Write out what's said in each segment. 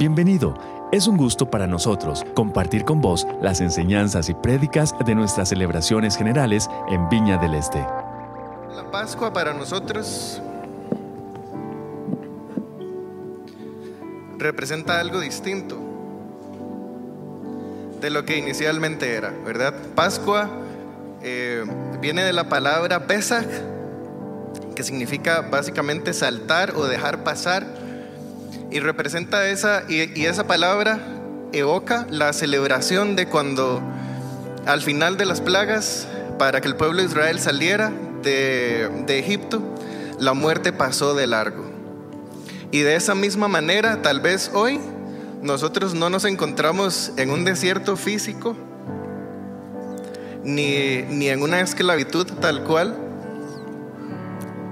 Bienvenido. Es un gusto para nosotros compartir con vos las enseñanzas y prédicas de nuestras celebraciones generales en Viña del Este. La Pascua para nosotros representa algo distinto de lo que inicialmente era, ¿verdad? Pascua eh, viene de la palabra Pesach, que significa básicamente saltar o dejar pasar, y representa esa, y, esa palabra evoca la celebración de cuando al final de las plagas, para que el pueblo de Israel saliera de, de Egipto, la muerte pasó de largo. Y de esa misma manera, tal vez hoy, nosotros no nos encontramos en un desierto físico, ni, ni en una esclavitud tal cual,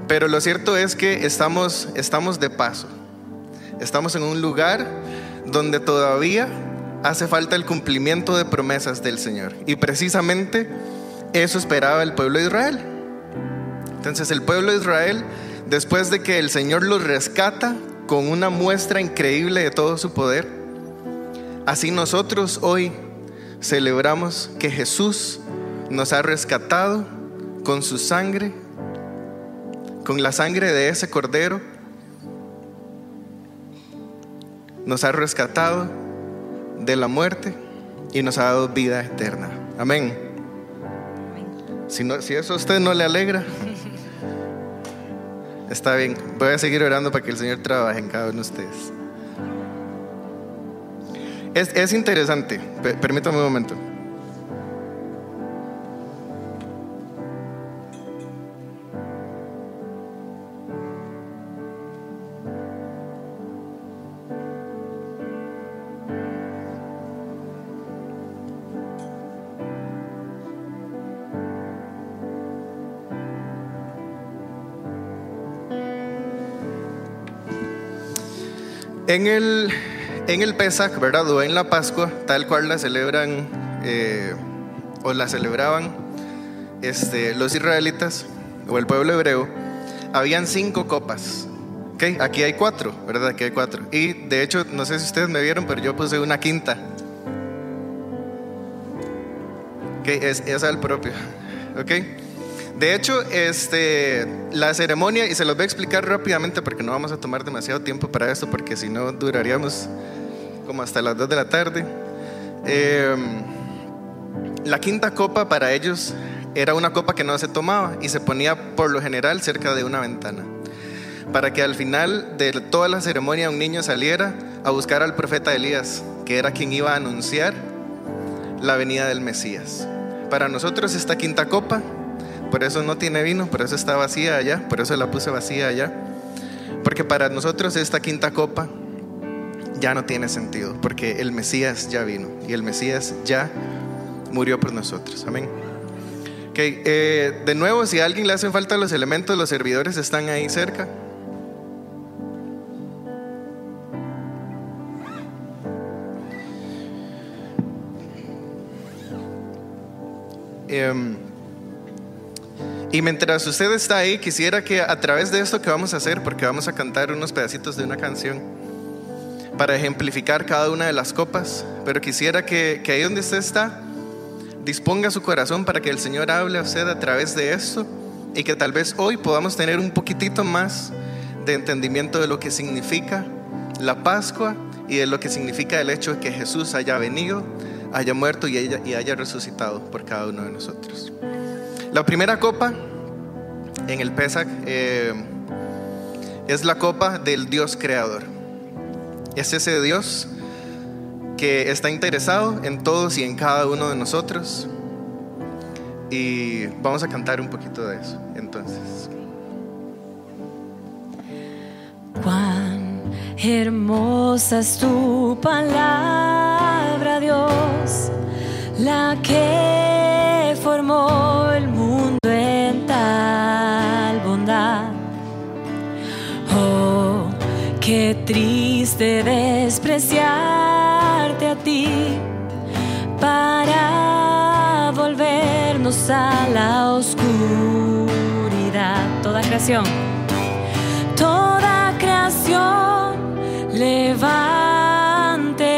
pero lo cierto es que estamos, estamos de paso. Estamos en un lugar donde todavía hace falta el cumplimiento de promesas del Señor. Y precisamente eso esperaba el pueblo de Israel. Entonces el pueblo de Israel, después de que el Señor los rescata con una muestra increíble de todo su poder, así nosotros hoy celebramos que Jesús nos ha rescatado con su sangre, con la sangre de ese cordero, nos ha rescatado de la muerte y nos ha dado vida eterna. Amén. Si, no, si eso a usted no le alegra, está bien. Voy a seguir orando para que el Señor trabaje en cada uno de ustedes. Es, es interesante, permítame un momento. En el, en el Pesach, ¿verdad? O en la Pascua, tal cual la celebran eh, o la celebraban este, los israelitas o el pueblo hebreo, habían cinco copas. Okay, aquí hay cuatro, ¿verdad? Aquí hay cuatro. Y de hecho, no sé si ustedes me vieron, pero yo puse una quinta. Okay, es, es el propio. ¿Ok? De hecho, este, la ceremonia, y se los voy a explicar rápidamente porque no vamos a tomar demasiado tiempo para esto, porque si no duraríamos como hasta las 2 de la tarde. Em, la quinta copa para ellos era una copa que no se tomaba y se ponía por lo general cerca de una ventana, para que al final de toda la ceremonia un niño saliera a buscar al profeta Elías, que era quien iba a anunciar la venida del Mesías. Para nosotros esta quinta copa por eso no tiene vino, por eso está vacía allá, por eso la puse vacía allá. Porque para nosotros esta quinta copa ya no tiene sentido, porque el Mesías ya vino y el Mesías ya murió por nosotros. Amén. Okay, eh, de nuevo, si a alguien le hacen falta los elementos, los servidores están ahí cerca. Eh, y mientras usted está ahí, quisiera que a través de esto que vamos a hacer, porque vamos a cantar unos pedacitos de una canción para ejemplificar cada una de las copas, pero quisiera que, que ahí donde usted está, disponga su corazón para que el Señor hable a usted a través de esto y que tal vez hoy podamos tener un poquitito más de entendimiento de lo que significa la Pascua y de lo que significa el hecho de que Jesús haya venido, haya muerto y y haya resucitado por cada uno de nosotros. La primera copa en el Pesach eh, es la copa del Dios creador. Es ese Dios que está interesado en todos y en cada uno de nosotros. Y vamos a cantar un poquito de eso. Entonces. Cuán hermosa es tu palabra, Dios, la que formó el mundo triste despreciarte a ti para volvernos a la oscuridad. Toda creación, toda creación levante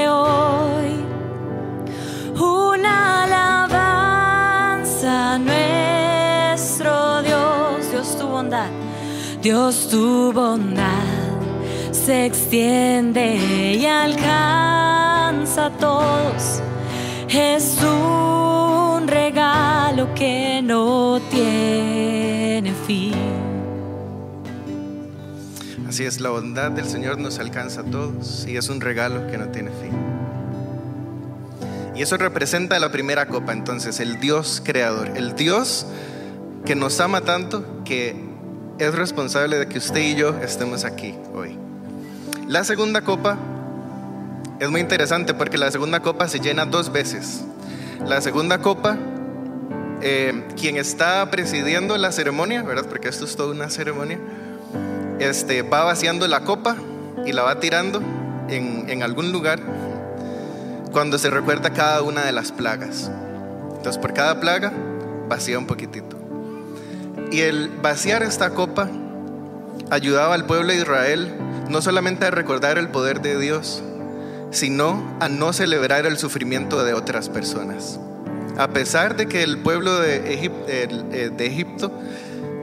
hoy una alabanza a nuestro Dios, Dios tu bondad, Dios tu bondad se extiende y alcanza a todos. Es un regalo que no tiene fin. Así es, la bondad del Señor nos alcanza a todos y es un regalo que no tiene fin. Y eso representa la primera copa, entonces, el Dios creador, el Dios que nos ama tanto que es responsable de que usted y yo estemos aquí hoy. La segunda copa es muy interesante porque la segunda copa se llena dos veces. La segunda copa, eh, quien está presidiendo la ceremonia, ¿verdad? Porque esto es toda una ceremonia, este, va vaciando la copa y la va tirando en, en algún lugar cuando se recuerda cada una de las plagas. Entonces, por cada plaga, vacía un poquitito. Y el vaciar esta copa ayudaba al pueblo de Israel no solamente a recordar el poder de Dios, sino a no celebrar el sufrimiento de otras personas. A pesar de que el pueblo de, eh, Egipto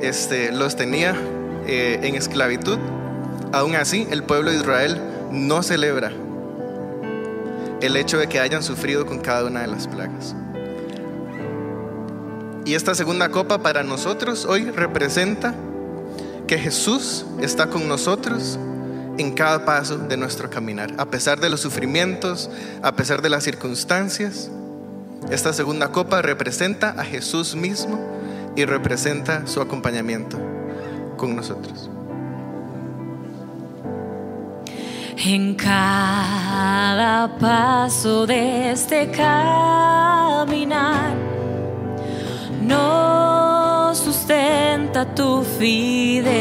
este, los tenía eh, en esclavitud, aún así el pueblo de Israel no celebra el hecho de que hayan sufrido con cada una de las plagas. Y esta segunda copa para nosotros hoy representa que Jesús está con nosotros en cada paso de nuestro caminar, a pesar de los sufrimientos, a pesar de las circunstancias. Esta segunda copa representa a Jesús mismo y representa su acompañamiento con nosotros. En cada paso de este caminar nos sustenta tu fidelidad.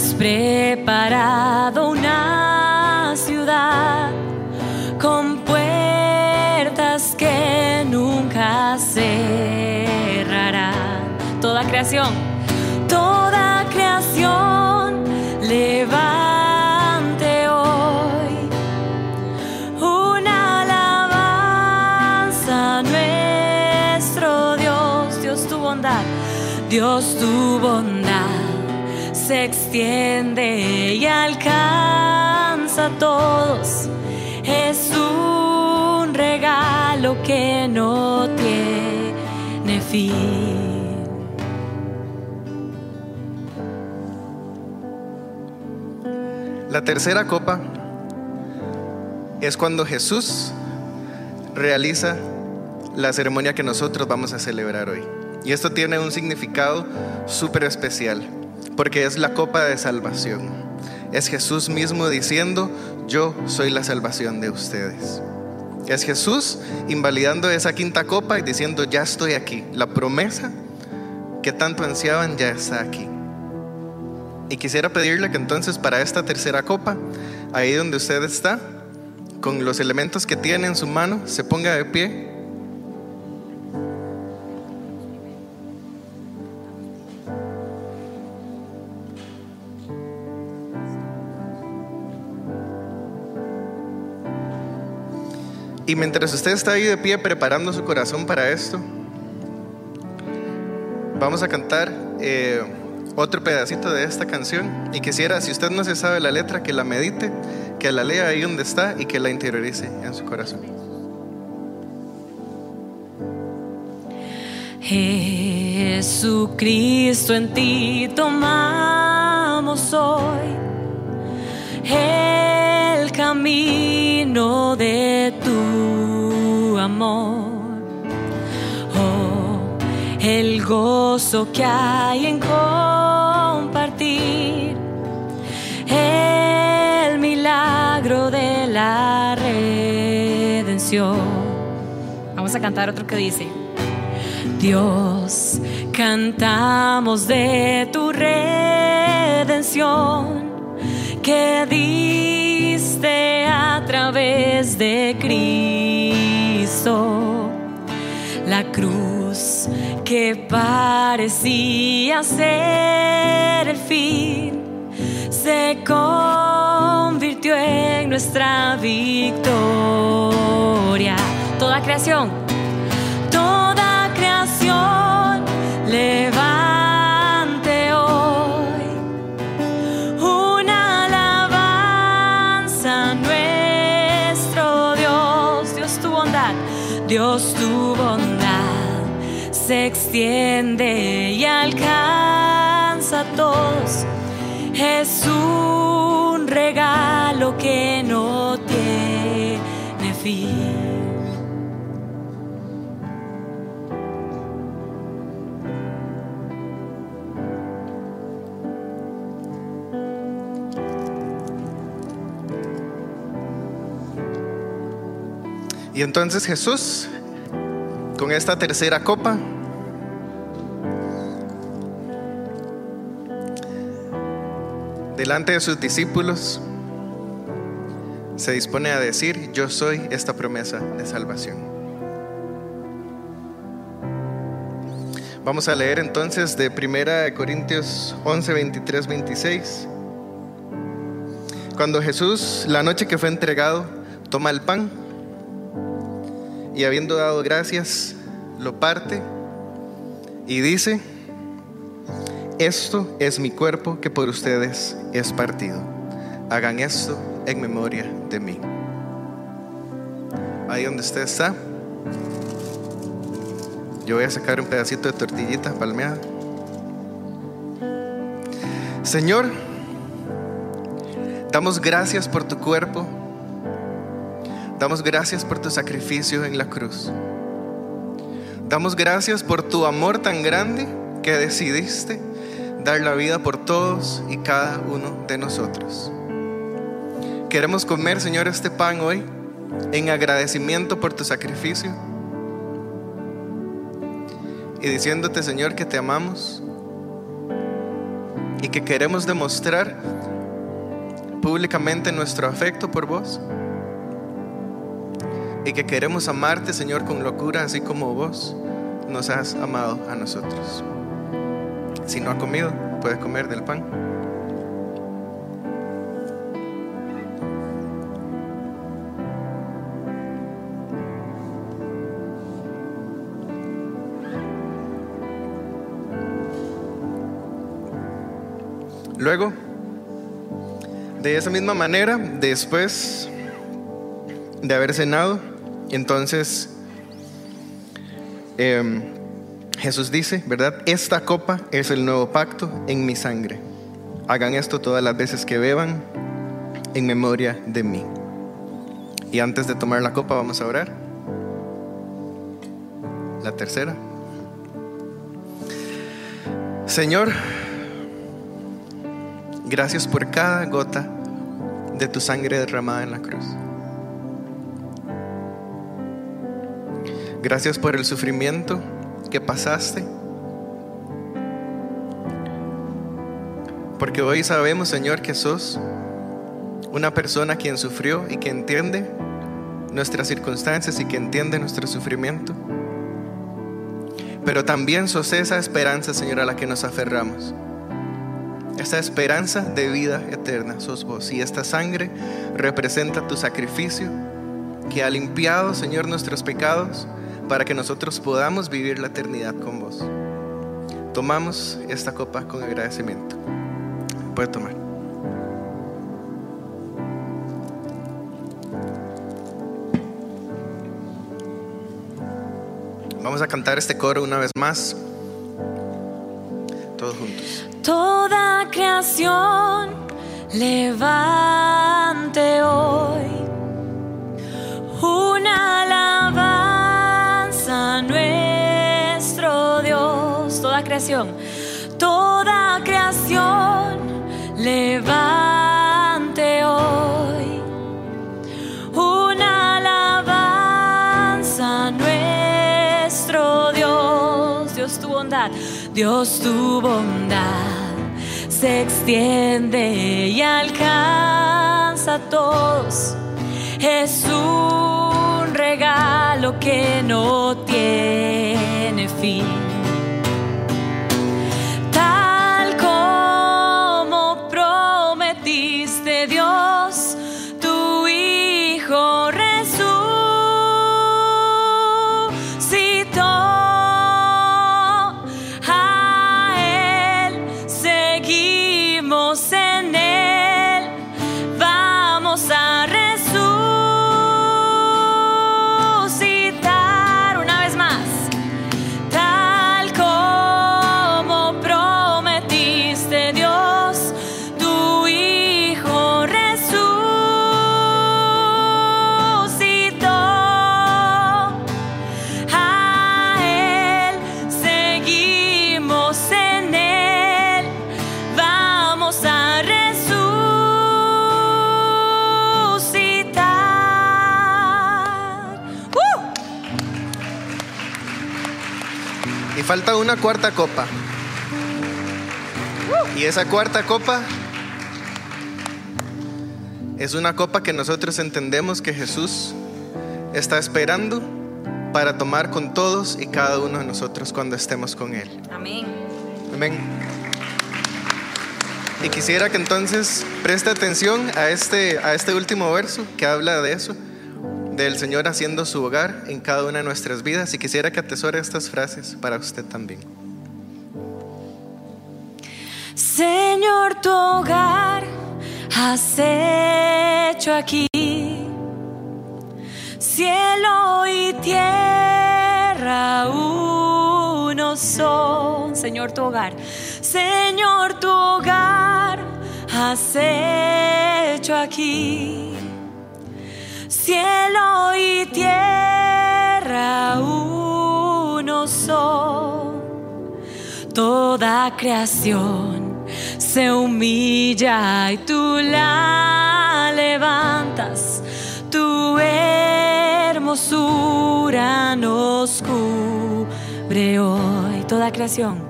Has preparado una ciudad con puertas que nunca cerrarán. Toda creación, toda creación levante hoy una alabanza nuestro Dios, Dios tu bondad, Dios tu bondad se extiende y alcanza a todos. Es un regalo que no tiene fin. La tercera copa es cuando Jesús realiza la ceremonia que nosotros vamos a celebrar hoy. Y esto tiene un significado súper especial, porque es la copa de salvación. Es Jesús mismo diciendo, yo soy la salvación de ustedes. Es Jesús invalidando esa quinta copa y diciendo, ya estoy aquí. La promesa que tanto ansiaban ya está aquí. Y quisiera pedirle que entonces para esta tercera copa, ahí donde usted está, con los elementos que tiene en su mano, se ponga de pie. Y mientras usted está ahí de pie preparando su corazón para esto, vamos a cantar eh, otro pedacito de esta canción y quisiera, si usted no se sabe la letra, que la medite, que la lea ahí donde está y que la interiorice en su corazón. Jesucristo, en ti tomamos hoy el camino de tu amor. Oh, el gozo que hay en compartir el milagro de la redención. Vamos a cantar otro que dice. Dios, cantamos de tu redención que a través de Cristo. La cruz que parecía ser el fin se convirtió en nuestra victoria Toda creación, toda creación, levante se extiende y alcanza a todos. Es un regalo que no tiene fin. Y entonces Jesús, con esta tercera copa, delante de sus discípulos, se dispone a decir, yo soy esta promesa de salvación. Vamos a leer entonces de 1 Corintios 11, 23, 26. Cuando Jesús, la noche que fue entregado, toma el pan y habiendo dado gracias, lo parte y dice, esto es mi cuerpo que por ustedes es partido. Hagan esto en memoria de mí. Ahí donde usted está, yo voy a sacar un pedacito de tortillita palmeada. Señor, damos gracias por tu cuerpo. Damos gracias por tu sacrificio en la cruz. Damos gracias por tu amor tan grande que decidiste dar la vida por todos y cada uno de nosotros. Queremos comer, Señor, este pan hoy en agradecimiento por tu sacrificio y diciéndote, Señor, que te amamos y que queremos demostrar públicamente nuestro afecto por vos y que queremos amarte, Señor, con locura, así como vos nos has amado a nosotros. Si no ha comido, puede comer del pan. Luego, de esa misma manera, después de haber cenado, entonces em, Jesús dice, ¿verdad? Esta copa es el nuevo pacto en mi sangre. Hagan esto todas las veces que beban en memoria de mí. Y antes de tomar la copa vamos a orar. La tercera. Señor, gracias por cada gota de tu sangre derramada en la cruz. Gracias por el sufrimiento que pasaste. Porque hoy sabemos, Señor, que sos una persona quien sufrió y que entiende nuestras circunstancias y que entiende nuestro sufrimiento. Pero también sos esa esperanza, Señor, a la que nos aferramos. Esa esperanza de vida eterna sos vos. Y esta sangre representa tu sacrificio que ha limpiado, Señor, nuestros pecados para que nosotros podamos vivir la eternidad con vos. Tomamos esta copa con agradecimiento. Puede tomar. Vamos a cantar este coro una vez más. Todos juntos. Toda creación levante hoy toda creación levante hoy una alabanza a nuestro Dios. Dios tu bondad, Dios tu bondad se extiende y alcanza a todos. Es un regalo que no tiene fin. Una cuarta copa. Y esa cuarta copa es una copa que nosotros entendemos que Jesús está esperando para tomar con todos y cada uno de nosotros cuando estemos con Él. Amén. Amén. Y quisiera que entonces preste atención a este, a este último verso que habla de eso, del Señor haciendo su hogar en cada una de nuestras vidas. Y quisiera que atesore estas frases para usted también. Señor, tu hogar has hecho aquí. Cielo y tierra uno son. Señor, tu hogar. Señor, tu hogar has hecho aquí. Cielo y tierra uno son. Toda creación se humilla y tú la levantas. Tu hermosura nos cubre hoy. Toda creación,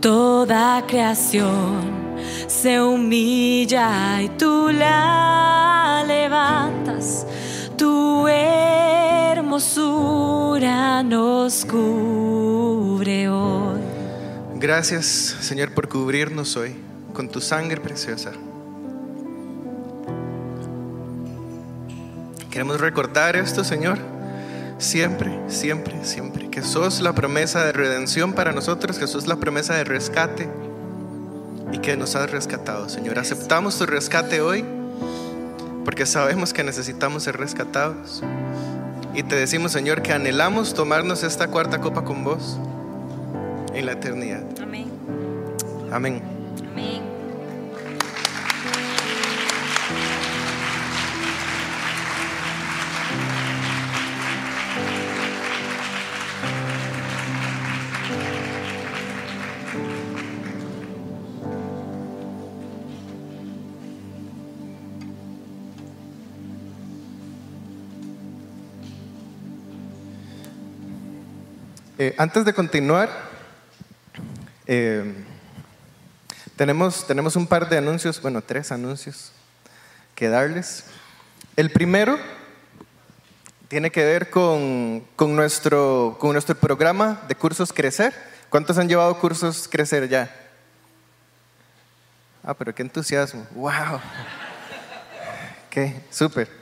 toda creación se humilla y tú la levantas. Tu hermosura nos cubre hoy. Gracias, Señor, por cubrirnos hoy con tu sangre preciosa. Queremos recordar esto, Señor, siempre, siempre, siempre, que sos la promesa de redención para nosotros, que sos la promesa de rescate y que nos has rescatado, Señor. Aceptamos tu rescate hoy porque sabemos que necesitamos ser rescatados. Y te decimos, Señor, que anhelamos tomarnos esta cuarta copa con vos en la eternidad. Amén. Amén. Eh, antes de continuar, eh, tenemos, tenemos un par de anuncios, bueno, tres anuncios que darles. El primero tiene que ver con, con nuestro, con nuestro programa de cursos Crecer. ¿Cuántos han llevado cursos Crecer ya? Ah, pero qué entusiasmo. ¡Wow! ¡Qué súper!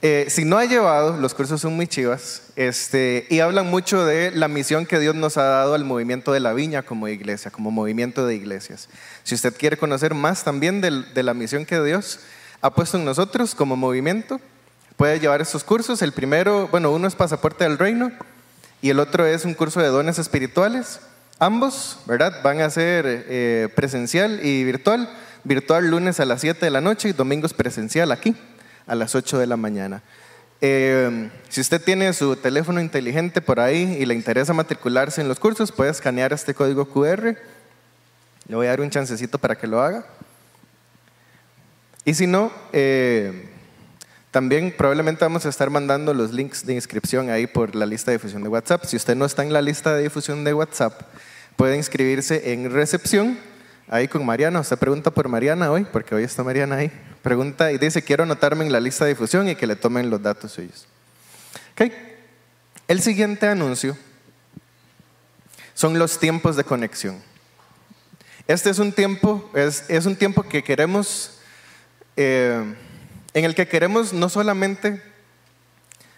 Eh, si no ha llevado, los cursos son muy chivas este, y hablan mucho de la misión que Dios nos ha dado al movimiento de la viña como iglesia, como movimiento de iglesias. Si usted quiere conocer más también de, la misión que Dios ha puesto en nosotros como movimiento, puede llevar estos cursos. El primero, bueno, uno es Pasaporte del Reino y el otro es un curso de dones espirituales. Ambos, ¿verdad? Van a ser eh, presencial y virtual. Virtual lunes a las 7 de la noche y domingos presencial aquí a las 8 de la mañana. Eh, si usted tiene su teléfono inteligente por ahí y le interesa matricularse en los cursos, puede escanear este código QR. Le voy a dar un chancecito para que lo haga. Y si no, eh, también probablemente vamos a estar mandando los links de inscripción ahí por la lista de difusión de WhatsApp. Si usted no está en la lista de difusión de WhatsApp, puede inscribirse en recepción. Ahí con Mariana, usted pregunta por Mariana hoy, porque hoy está Mariana ahí. Pregunta y dice, quiero anotarme en la lista de difusión y que le tomen los datos suyos. Ok. El siguiente anuncio son los tiempos de conexión. Este es un tiempo, es, es un tiempo que queremos, eh, en el que queremos no solamente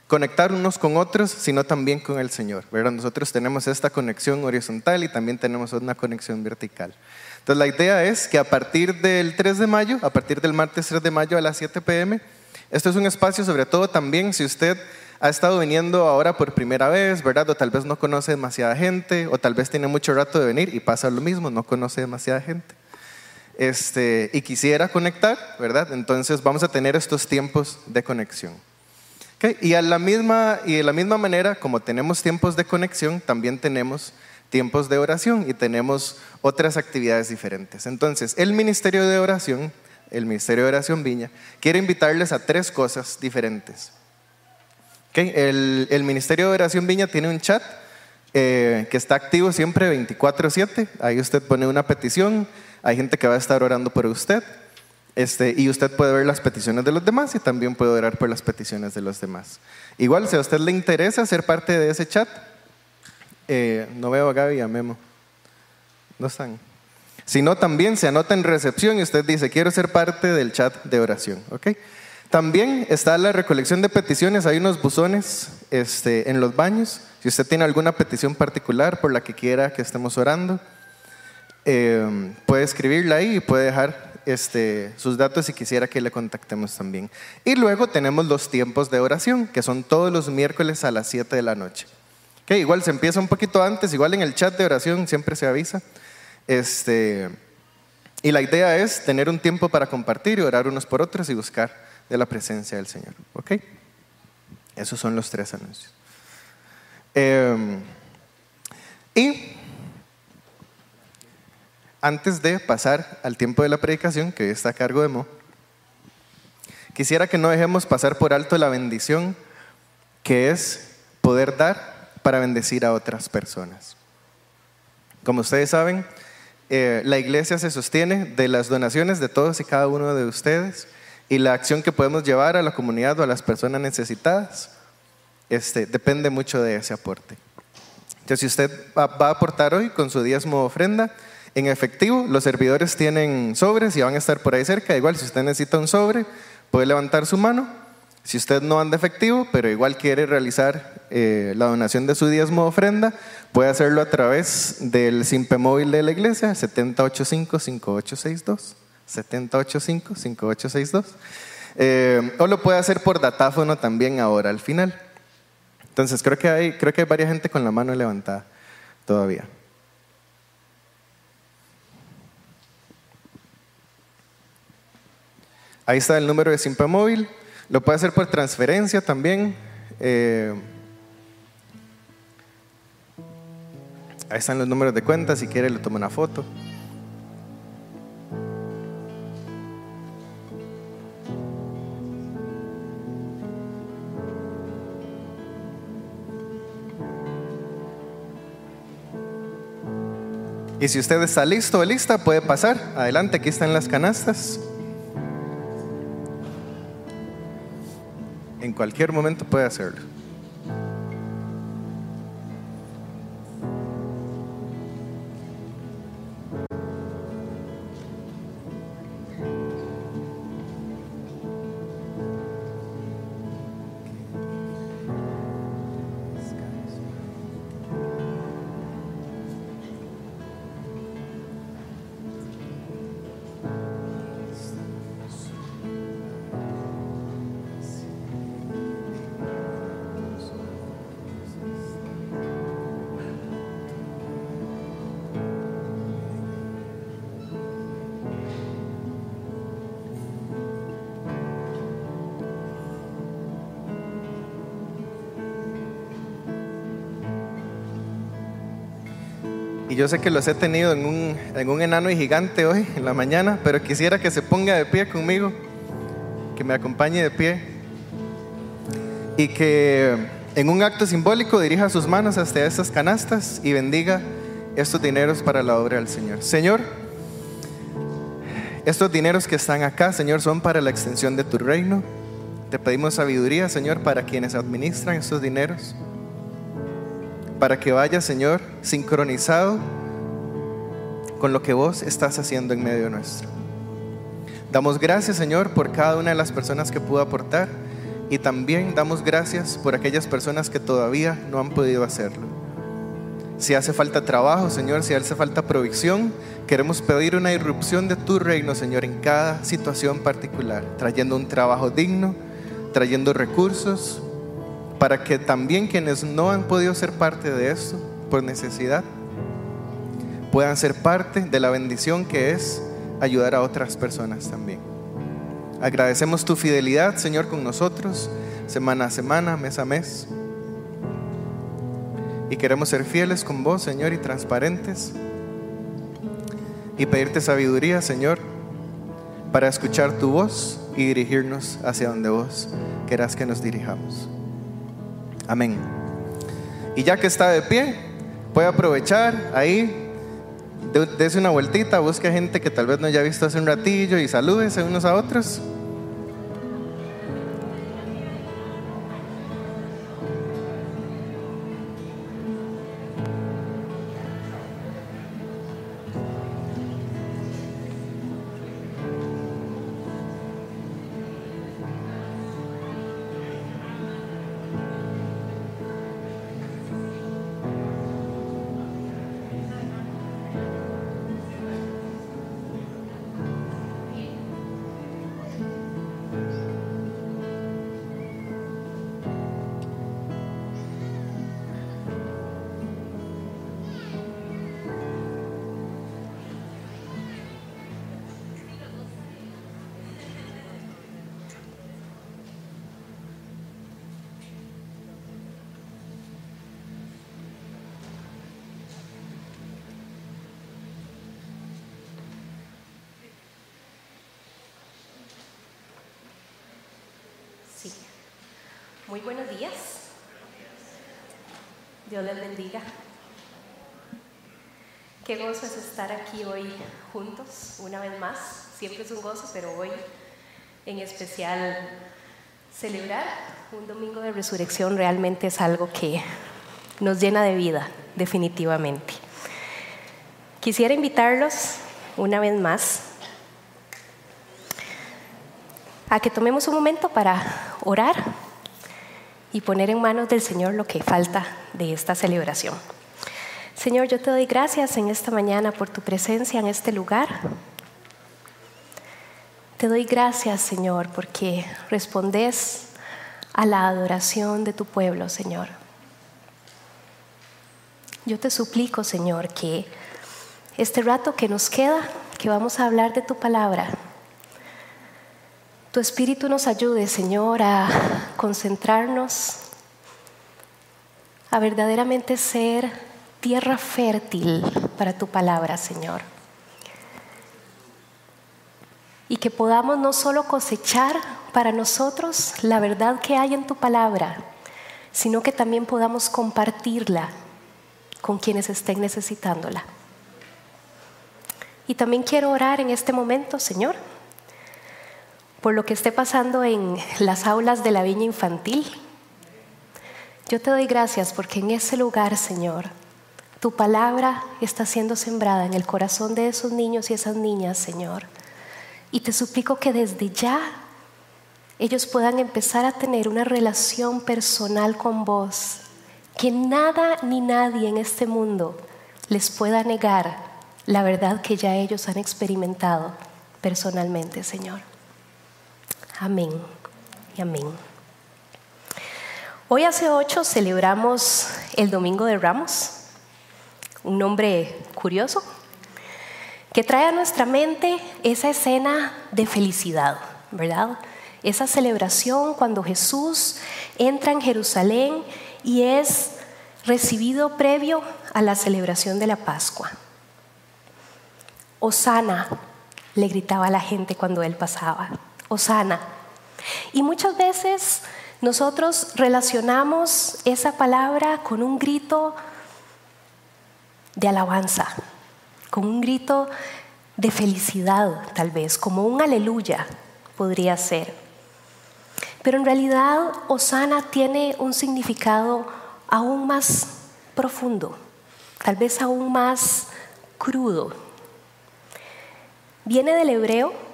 conectar unos con otros, sino también con el Señor. ¿verdad? Nosotros tenemos esta conexión horizontal y también tenemos una conexión vertical. Entonces la idea es que a partir del 3 de mayo, a partir del martes 3 de mayo a las 7 pm, esto es un espacio sobre todo también si usted ha estado viniendo ahora por primera vez, ¿verdad? O tal vez no conoce demasiada gente, o tal vez tiene mucho rato de venir y pasa lo mismo, no conoce demasiada gente. Este, y quisiera conectar, ¿verdad? Entonces vamos a tener estos tiempos de conexión. ¿Ok? Y, a la misma, y de la misma manera, como tenemos tiempos de conexión, también tenemos tiempos de oración y tenemos otras actividades diferentes. Entonces, el Ministerio de Oración, el Ministerio de Oración Viña, quiere invitarles a tres cosas diferentes. ¿Ok? El, el Ministerio de Oración Viña tiene un chat eh, que está activo siempre 24/7. Ahí usted pone una petición, hay gente que va a estar orando por usted. Este, y usted puede ver las peticiones de los demás y también puede orar por las peticiones de los demás. Igual, si a usted le interesa ser parte de ese chat, eh, no veo a Gaby Memo. No están. Si no, también se anota en recepción y usted dice, quiero ser parte del chat de oración. También está la recolección de peticiones. Hay unos buzones este, en los baños. Si usted tiene alguna petición particular por la que quiera que estemos orando, eh, puede escribirla ahí y puede dejar este, sus datos si quisiera que le contactemos también. Y luego tenemos los tiempos de oración, que son todos los miércoles a las 7 de la noche. Igual se empieza un poquito antes, igual en el chat de oración siempre se avisa. Este, y la idea es tener un tiempo para compartir y orar unos por otros y buscar de la presencia del Señor. ¿Ok? Esos son los tres anuncios. Em, y antes de pasar al tiempo de la predicación, que está a cargo de Mo, quisiera que no dejemos pasar por alto la bendición que es poder dar para bendecir a otras personas. Como ustedes saben, eh, la iglesia se sostiene de las donaciones de todos y cada uno de ustedes y la acción que podemos llevar a la comunidad o a las personas necesitadas este, depende mucho de ese aporte. Entonces, si usted va, a aportar hoy con su diezmo ofrenda, en efectivo, los servidores tienen sobres y van a estar por ahí cerca. Igual, si usted necesita un sobre, puede levantar su mano. Si usted no anda efectivo, pero igual quiere realizar eh, la donación de su diezmo ofrenda, puede hacerlo a través del simpe móvil de la iglesia, 7085-5862. 7085-5862. Eh, o lo puede hacer por datáfono también ahora, al final. Entonces, creo que hay, creo que hay varias gente con la mano levantada todavía. Ahí está el número de Simpa Móvil. Lo puede hacer por transferencia también. Eh, ahí están los números de cuenta. Si quiere, le toma una foto. Y si usted está listo o lista, puede pasar. Adelante, aquí están las canastas. Cualquier momento puede hacerlo. Y yo sé que los he tenido en un, en un enano y gigante hoy, en la mañana, pero quisiera que se ponga de pie conmigo, que me acompañe de pie y que en un acto simbólico dirija sus manos hasta estas canastas y bendiga estos dineros para la obra del Señor. Señor, estos dineros que están acá, Señor, son para la extensión de tu reino. Te pedimos sabiduría, Señor, para quienes administran estos dineros para que vaya, Señor, sincronizado con lo que vos estás haciendo en medio nuestro. Damos gracias, Señor, por cada una de las personas que pudo aportar y también damos gracias por aquellas personas que todavía no han podido hacerlo. Si hace falta trabajo, Señor, si hace falta provisión, queremos pedir una irrupción de tu reino, Señor, en cada situación particular, trayendo un trabajo digno, trayendo recursos, para que también quienes no han podido ser parte de esto por necesidad puedan ser parte de la bendición que es ayudar a otras personas también. Agradecemos tu fidelidad, Señor, con nosotros, semana a semana, mes a mes. Y queremos ser fieles con vos, Señor, y transparentes. Y pedirte sabiduría, Señor, para escuchar tu voz y dirigirnos hacia donde vos querás que nos dirijamos. Amén. Y ya que está de pie, puede aprovechar ahí, dése una vueltita, busque gente que tal vez no haya visto hace un ratillo y salúdense unos a otros. Dios les bendiga. Qué gozo es estar aquí hoy juntos, una vez más. Siempre es un gozo, pero hoy en especial celebrar un domingo de resurrección realmente es algo que nos llena de vida, definitivamente. Quisiera invitarlos una vez más a que tomemos un momento para orar y poner en manos del Señor lo que falta de esta celebración. Señor, yo te doy gracias en esta mañana por tu presencia en este lugar. Te doy gracias, Señor, porque respondes a la adoración de tu pueblo, Señor. Yo te suplico, Señor, que este rato que nos queda, que vamos a hablar de tu palabra, tu Espíritu nos ayude, Señor, a concentrarnos, a verdaderamente ser tierra fértil para tu palabra, Señor. Y que podamos no solo cosechar para nosotros la verdad que hay en tu palabra, sino que también podamos compartirla con quienes estén necesitándola. Y también quiero orar en este momento, Señor por lo que esté pasando en las aulas de la viña infantil. Yo te doy gracias porque en ese lugar, Señor, tu palabra está siendo sembrada en el corazón de esos niños y esas niñas, Señor. Y te suplico que desde ya ellos puedan empezar a tener una relación personal con vos, que nada ni nadie en este mundo les pueda negar la verdad que ya ellos han experimentado personalmente, Señor. Amén y amén. Hoy hace ocho celebramos el Domingo de Ramos, un nombre curioso que trae a nuestra mente esa escena de felicidad, ¿verdad? Esa celebración cuando Jesús entra en Jerusalén y es recibido previo a la celebración de la Pascua. Osana, le gritaba a la gente cuando él pasaba. Osana. Y muchas veces nosotros relacionamos esa palabra con un grito de alabanza, con un grito de felicidad tal vez, como un aleluya podría ser. Pero en realidad Osana tiene un significado aún más profundo, tal vez aún más crudo. Viene del hebreo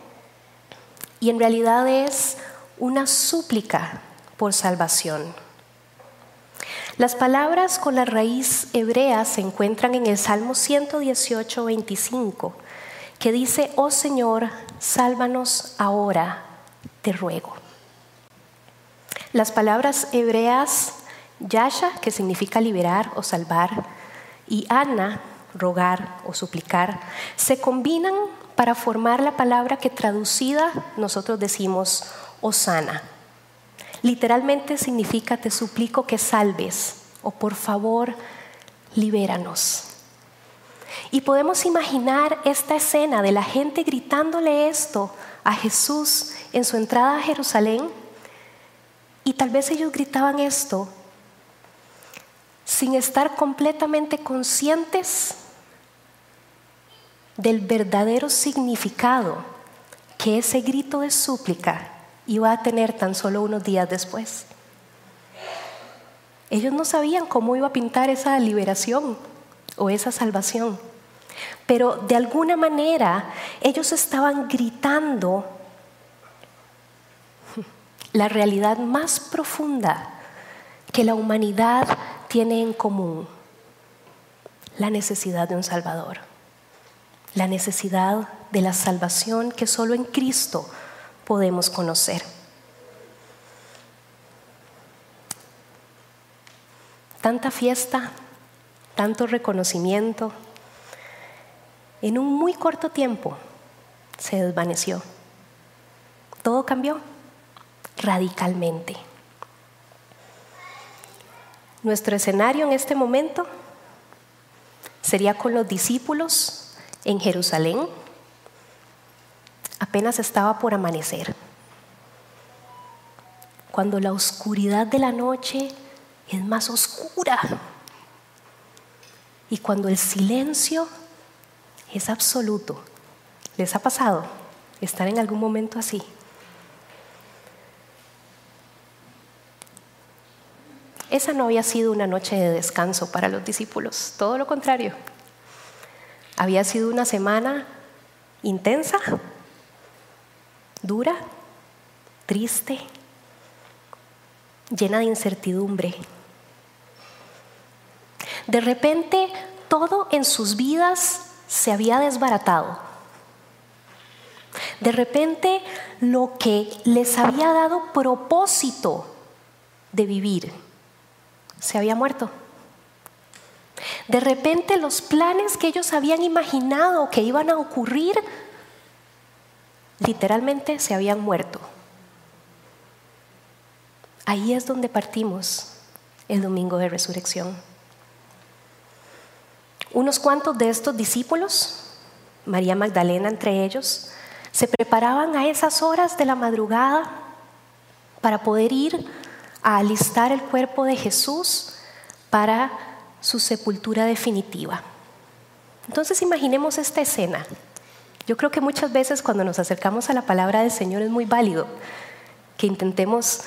y en realidad es una súplica por salvación. Las palabras con la raíz hebrea se encuentran en el Salmo 118, 25, que dice, oh Señor, sálvanos ahora, te ruego. Las palabras hebreas yasha, que significa liberar o salvar, y ana, rogar o suplicar, se combinan para formar la palabra que traducida nosotros decimos Osana. Literalmente significa te suplico que salves o por favor libéranos. Y podemos imaginar esta escena de la gente gritándole esto a Jesús en su entrada a Jerusalén. Y tal vez ellos gritaban esto sin estar completamente conscientes del verdadero significado que ese grito de súplica iba a tener tan solo unos días después. Ellos no sabían cómo iba a pintar esa liberación o esa salvación, pero de alguna manera ellos estaban gritando la realidad más profunda que la humanidad tiene en común, la necesidad de un Salvador, la necesidad de la salvación que solo en Cristo podemos conocer. Tanta fiesta, tanto reconocimiento, en un muy corto tiempo se desvaneció. Todo cambió radicalmente. Nuestro escenario en este momento sería con los discípulos en Jerusalén. Apenas estaba por amanecer. Cuando la oscuridad de la noche es más oscura. Y cuando el silencio es absoluto. ¿Les ha pasado estar en algún momento así? Esa no había sido una noche de descanso para los discípulos, todo lo contrario. Había sido una semana intensa, dura, triste, llena de incertidumbre. De repente, todo en sus vidas se había desbaratado. De repente, lo que les había dado propósito de vivir se había muerto. De repente los planes que ellos habían imaginado que iban a ocurrir, literalmente se habían muerto. Ahí es donde partimos el domingo de resurrección. Unos cuantos de estos discípulos, María Magdalena entre ellos, se preparaban a esas horas de la madrugada para poder ir a alistar el cuerpo de Jesús para su sepultura definitiva. Entonces imaginemos esta escena. Yo creo que muchas veces cuando nos acercamos a la palabra del Señor es muy válido que intentemos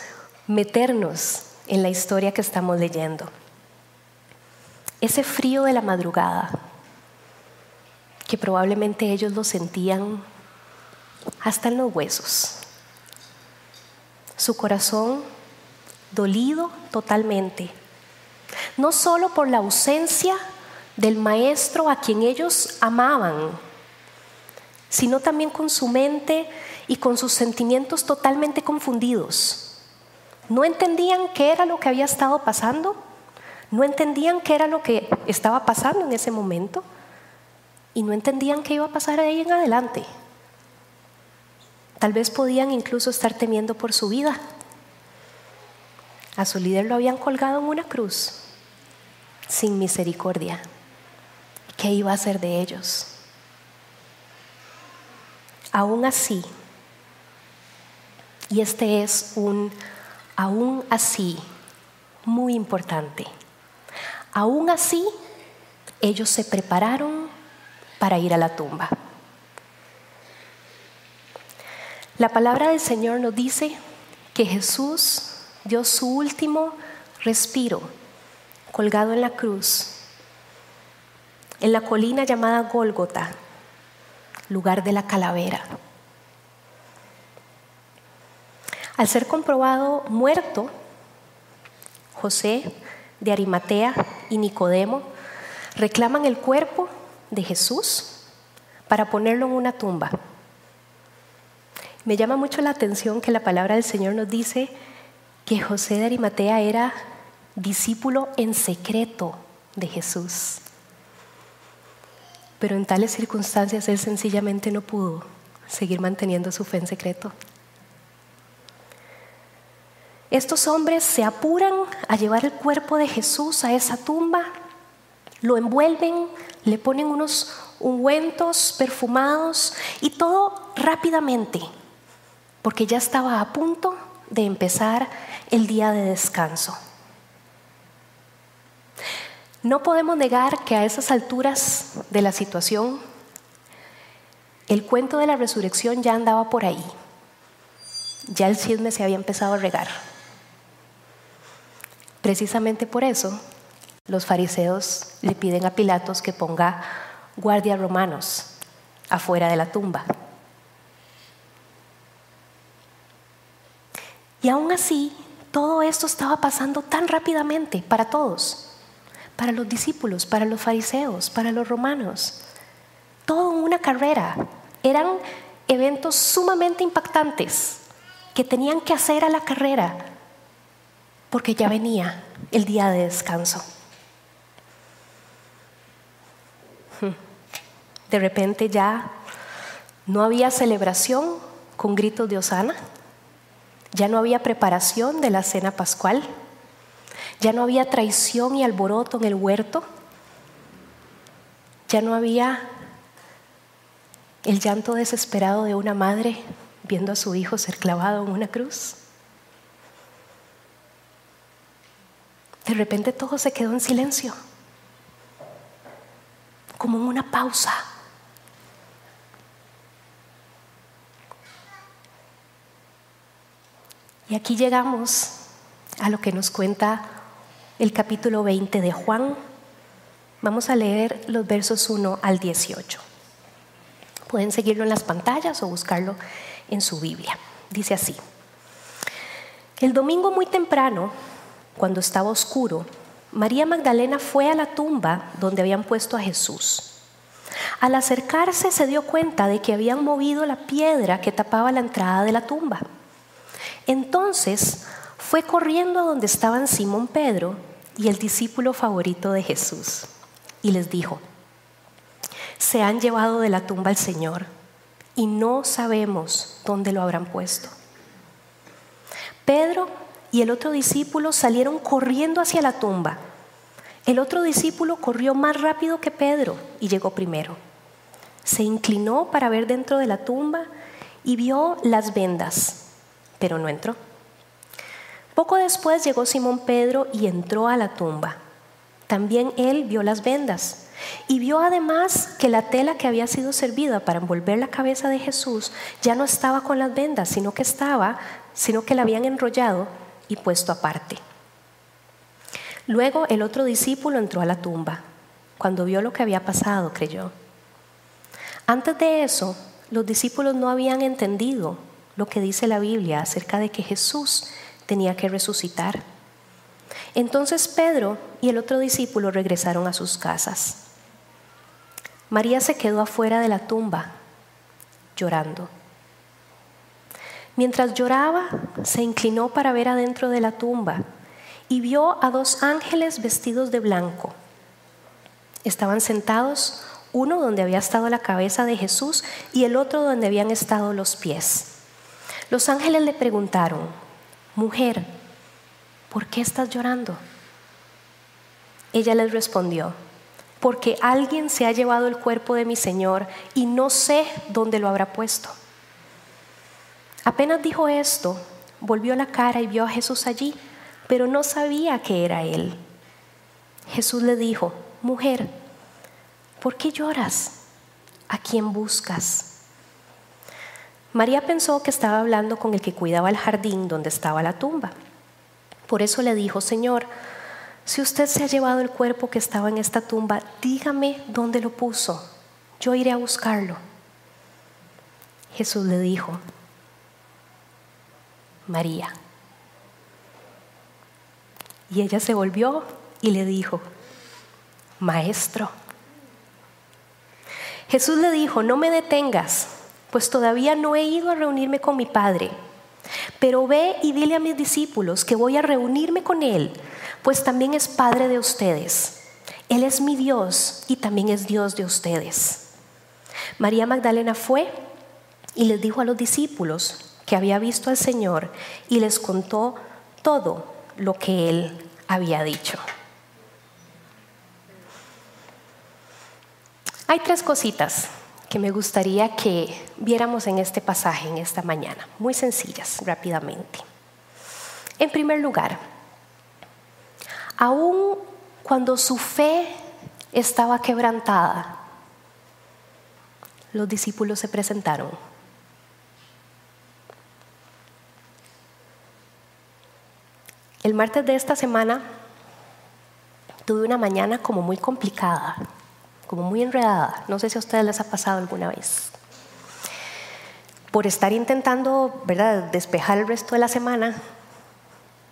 meternos en la historia que estamos leyendo. Ese frío de la madrugada, que probablemente ellos lo sentían hasta en los huesos. Su corazón dolido totalmente, no solo por la ausencia del maestro a quien ellos amaban, sino también con su mente y con sus sentimientos totalmente confundidos. No entendían qué era lo que había estado pasando, no entendían qué era lo que estaba pasando en ese momento y no entendían qué iba a pasar de ahí en adelante. Tal vez podían incluso estar temiendo por su vida. A su líder lo habían colgado en una cruz, sin misericordia. ¿Qué iba a hacer de ellos? Aún así, y este es un aún así muy importante, aún así ellos se prepararon para ir a la tumba. La palabra del Señor nos dice que Jesús dio su último respiro colgado en la cruz, en la colina llamada Gólgota, lugar de la calavera. Al ser comprobado muerto, José de Arimatea y Nicodemo reclaman el cuerpo de Jesús para ponerlo en una tumba. Me llama mucho la atención que la palabra del Señor nos dice que José de Arimatea era discípulo en secreto de Jesús. Pero en tales circunstancias él sencillamente no pudo seguir manteniendo su fe en secreto. Estos hombres se apuran a llevar el cuerpo de Jesús a esa tumba, lo envuelven, le ponen unos ungüentos perfumados y todo rápidamente, porque ya estaba a punto de empezar el día de descanso. No podemos negar que a esas alturas de la situación, el cuento de la resurrección ya andaba por ahí. Ya el chisme se había empezado a regar. Precisamente por eso, los fariseos le piden a Pilatos que ponga guardias romanos afuera de la tumba. Y aún así, todo esto estaba pasando tan rápidamente para todos, para los discípulos, para los fariseos, para los romanos. Todo una carrera. Eran eventos sumamente impactantes que tenían que hacer a la carrera porque ya venía el día de descanso. De repente ya no había celebración con gritos de Osana, ya no había preparación de la cena pascual, ya no había traición y alboroto en el huerto, ya no había el llanto desesperado de una madre viendo a su hijo ser clavado en una cruz. De repente todo se quedó en silencio, como en una pausa. Y aquí llegamos a lo que nos cuenta el capítulo 20 de Juan. Vamos a leer los versos 1 al 18. Pueden seguirlo en las pantallas o buscarlo en su Biblia. Dice así. El domingo muy temprano, cuando estaba oscuro, María Magdalena fue a la tumba donde habían puesto a Jesús. Al acercarse se dio cuenta de que habían movido la piedra que tapaba la entrada de la tumba. Entonces fue corriendo a donde estaban Simón Pedro y el discípulo favorito de Jesús y les dijo, se han llevado de la tumba al Señor y no sabemos dónde lo habrán puesto. Pedro y el otro discípulo salieron corriendo hacia la tumba. El otro discípulo corrió más rápido que Pedro y llegó primero. Se inclinó para ver dentro de la tumba y vio las vendas pero no entró. Poco después llegó Simón Pedro y entró a la tumba. También él vio las vendas y vio además que la tela que había sido servida para envolver la cabeza de Jesús ya no estaba con las vendas, sino que estaba, sino que la habían enrollado y puesto aparte. Luego el otro discípulo entró a la tumba. Cuando vio lo que había pasado, creyó. Antes de eso, los discípulos no habían entendido lo que dice la Biblia acerca de que Jesús tenía que resucitar. Entonces Pedro y el otro discípulo regresaron a sus casas. María se quedó afuera de la tumba, llorando. Mientras lloraba, se inclinó para ver adentro de la tumba y vio a dos ángeles vestidos de blanco. Estaban sentados, uno donde había estado la cabeza de Jesús y el otro donde habían estado los pies. Los ángeles le preguntaron, mujer, ¿por qué estás llorando? Ella les respondió, porque alguien se ha llevado el cuerpo de mi Señor y no sé dónde lo habrá puesto. Apenas dijo esto, volvió la cara y vio a Jesús allí, pero no sabía que era Él. Jesús le dijo, mujer, ¿por qué lloras? ¿A quién buscas? María pensó que estaba hablando con el que cuidaba el jardín donde estaba la tumba. Por eso le dijo, Señor, si usted se ha llevado el cuerpo que estaba en esta tumba, dígame dónde lo puso. Yo iré a buscarlo. Jesús le dijo, María. Y ella se volvió y le dijo, Maestro. Jesús le dijo, no me detengas pues todavía no he ido a reunirme con mi Padre. Pero ve y dile a mis discípulos que voy a reunirme con Él, pues también es Padre de ustedes. Él es mi Dios y también es Dios de ustedes. María Magdalena fue y les dijo a los discípulos que había visto al Señor y les contó todo lo que Él había dicho. Hay tres cositas que me gustaría que viéramos en este pasaje, en esta mañana. Muy sencillas, rápidamente. En primer lugar, aún cuando su fe estaba quebrantada, los discípulos se presentaron. El martes de esta semana tuve una mañana como muy complicada, como muy enredada. No sé si a ustedes les ha pasado alguna vez. Por estar intentando, ¿verdad?, despejar el resto de la semana,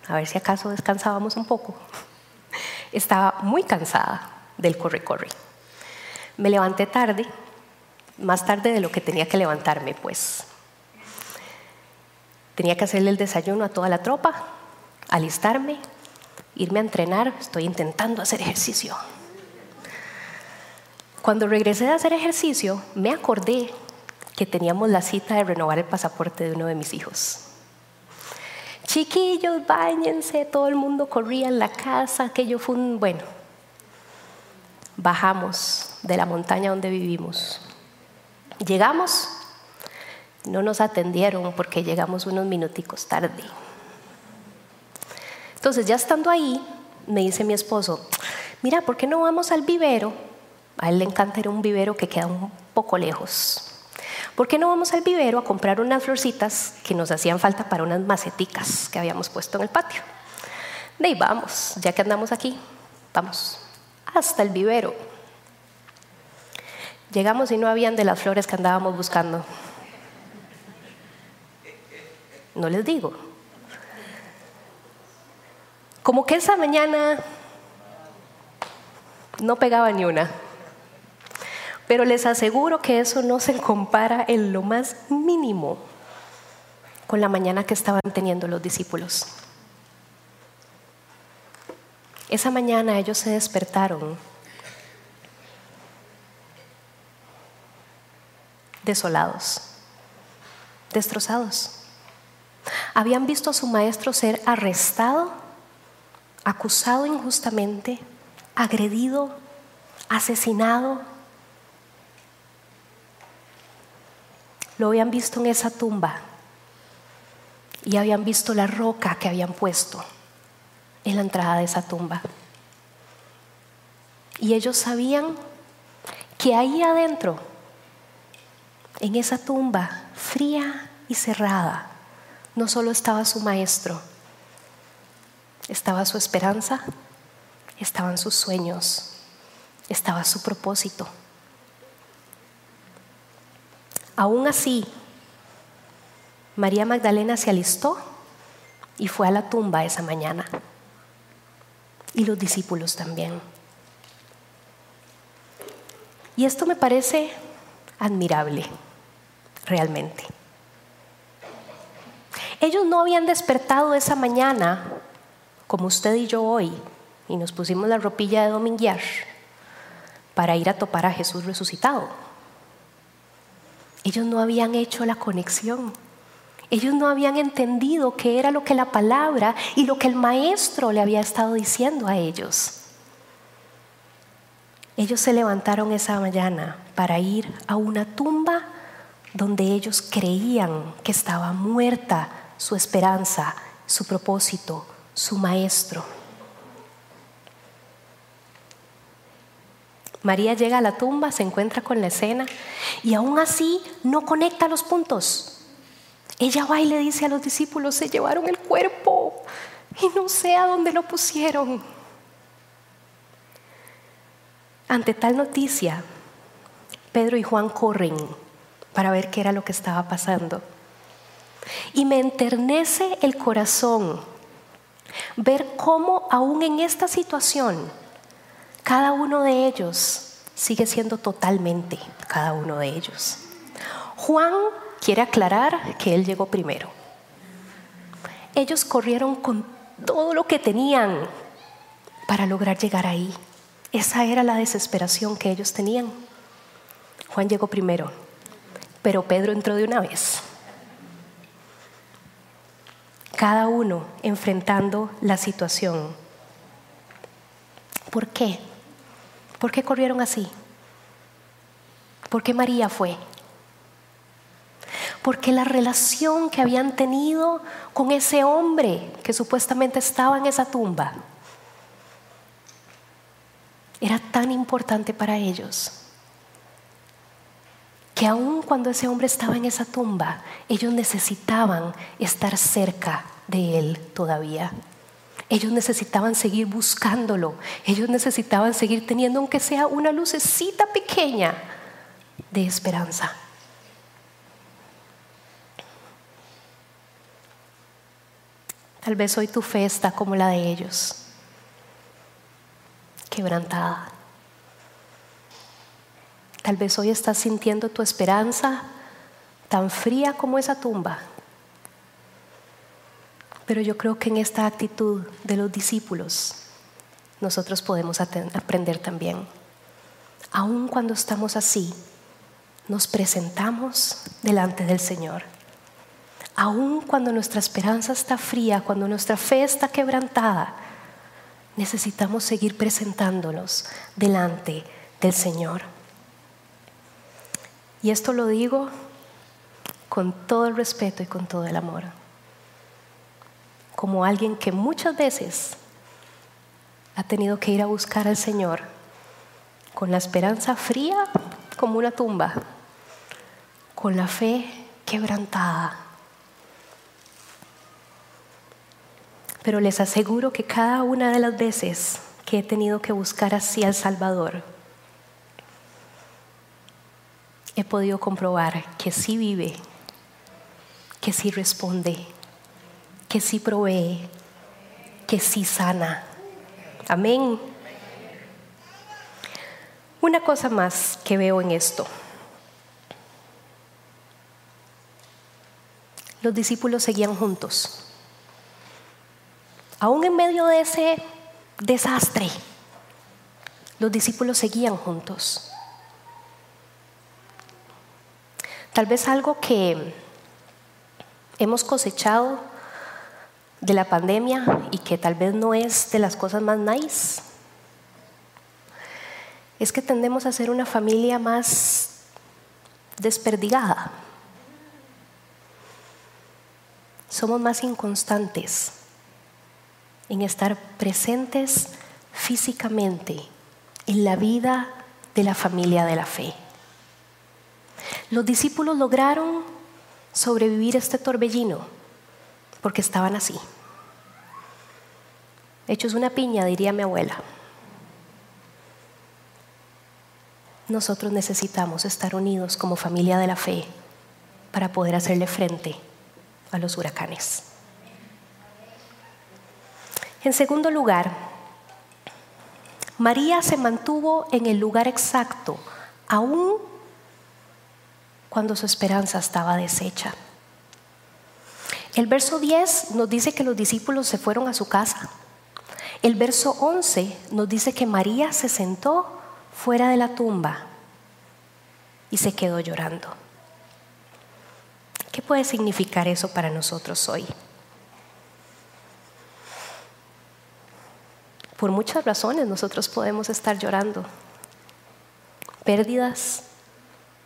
a ver si acaso descansábamos un poco. Estaba muy cansada del corre-corre. Me levanté tarde, más tarde de lo que tenía que levantarme, pues. Tenía que hacerle el desayuno a toda la tropa, alistarme, irme a entrenar. Estoy intentando hacer ejercicio. Cuando regresé de hacer ejercicio, me acordé que teníamos la cita de renovar el pasaporte de uno de mis hijos. Chiquillos, bañense, todo el mundo corría en la casa, aquello fue un, bueno, bajamos de la montaña donde vivimos. Llegamos, no nos atendieron porque llegamos unos minuticos tarde. Entonces, ya estando ahí, me dice mi esposo, mira, ¿por qué no vamos al vivero? A él le encanta ir a un vivero que queda un poco lejos. ¿Por qué no vamos al vivero a comprar unas florcitas que nos hacían falta para unas maceticas que habíamos puesto en el patio? De ahí vamos, ya que andamos aquí, vamos hasta el vivero. Llegamos y no habían de las flores que andábamos buscando. No les digo. Como que esa mañana no pegaba ni una. Pero les aseguro que eso no se compara en lo más mínimo con la mañana que estaban teniendo los discípulos. Esa mañana ellos se despertaron desolados, destrozados. Habían visto a su maestro ser arrestado, acusado injustamente, agredido, asesinado Lo habían visto en esa tumba y habían visto la roca que habían puesto en la entrada de esa tumba. Y ellos sabían que ahí adentro, en esa tumba fría y cerrada, no solo estaba su maestro, estaba su esperanza, estaban sus sueños, estaba su propósito. Aún así, María Magdalena se alistó y fue a la tumba esa mañana. Y los discípulos también. Y esto me parece admirable, realmente. Ellos no habían despertado esa mañana como usted y yo hoy y nos pusimos la ropilla de dominguear para ir a topar a Jesús resucitado. Ellos no habían hecho la conexión. Ellos no habían entendido qué era lo que la palabra y lo que el maestro le había estado diciendo a ellos. Ellos se levantaron esa mañana para ir a una tumba donde ellos creían que estaba muerta su esperanza, su propósito, su maestro. María llega a la tumba, se encuentra con la escena y aún así no conecta los puntos. Ella va y le dice a los discípulos, se llevaron el cuerpo y no sé a dónde lo pusieron. Ante tal noticia, Pedro y Juan corren para ver qué era lo que estaba pasando. Y me enternece el corazón ver cómo aún en esta situación cada uno de ellos sigue siendo totalmente cada uno de ellos. Juan quiere aclarar que él llegó primero. Ellos corrieron con todo lo que tenían para lograr llegar ahí. Esa era la desesperación que ellos tenían. Juan llegó primero, pero Pedro entró de una vez. Cada uno enfrentando la situación. ¿Por qué? ¿Por qué corrieron así? ¿Por qué María fue? Porque la relación que habían tenido con ese hombre que supuestamente estaba en esa tumba era tan importante para ellos que aun cuando ese hombre estaba en esa tumba, ellos necesitaban estar cerca de él todavía. Ellos necesitaban seguir buscándolo. Ellos necesitaban seguir teniendo, aunque sea una lucecita pequeña, de esperanza. Tal vez hoy tu fe está como la de ellos, quebrantada. Tal vez hoy estás sintiendo tu esperanza tan fría como esa tumba. Pero yo creo que en esta actitud de los discípulos nosotros podemos aprender también. Aun cuando estamos así, nos presentamos delante del Señor. Aun cuando nuestra esperanza está fría, cuando nuestra fe está quebrantada, necesitamos seguir presentándonos delante del Señor. Y esto lo digo con todo el respeto y con todo el amor. Como alguien que muchas veces ha tenido que ir a buscar al Señor con la esperanza fría como una tumba, con la fe quebrantada. Pero les aseguro que cada una de las veces que he tenido que buscar así al Salvador, he podido comprobar que sí vive, que sí responde, que sí provee, que sí sana. Amén. Una cosa más que veo en esto. los discípulos seguían juntos. Aún en medio de ese desastre, los discípulos seguían juntos. Tal vez algo que hemos cosechado de la pandemia y que tal vez no es de las cosas más nice, es que tendemos a ser una familia más desperdigada somos más inconstantes en estar presentes físicamente en la vida de la familia de la fe. Los discípulos lograron sobrevivir este torbellino porque estaban así. Hechos una piña, diría mi abuela. Nosotros necesitamos estar unidos como familia de la fe para poder hacerle frente a los huracanes. En segundo lugar, María se mantuvo en el lugar exacto, aún cuando su esperanza estaba deshecha. El verso 10 nos dice que los discípulos se fueron a su casa. El verso 11 nos dice que María se sentó fuera de la tumba y se quedó llorando. ¿Qué puede significar eso para nosotros hoy? Por muchas razones nosotros podemos estar llorando. Pérdidas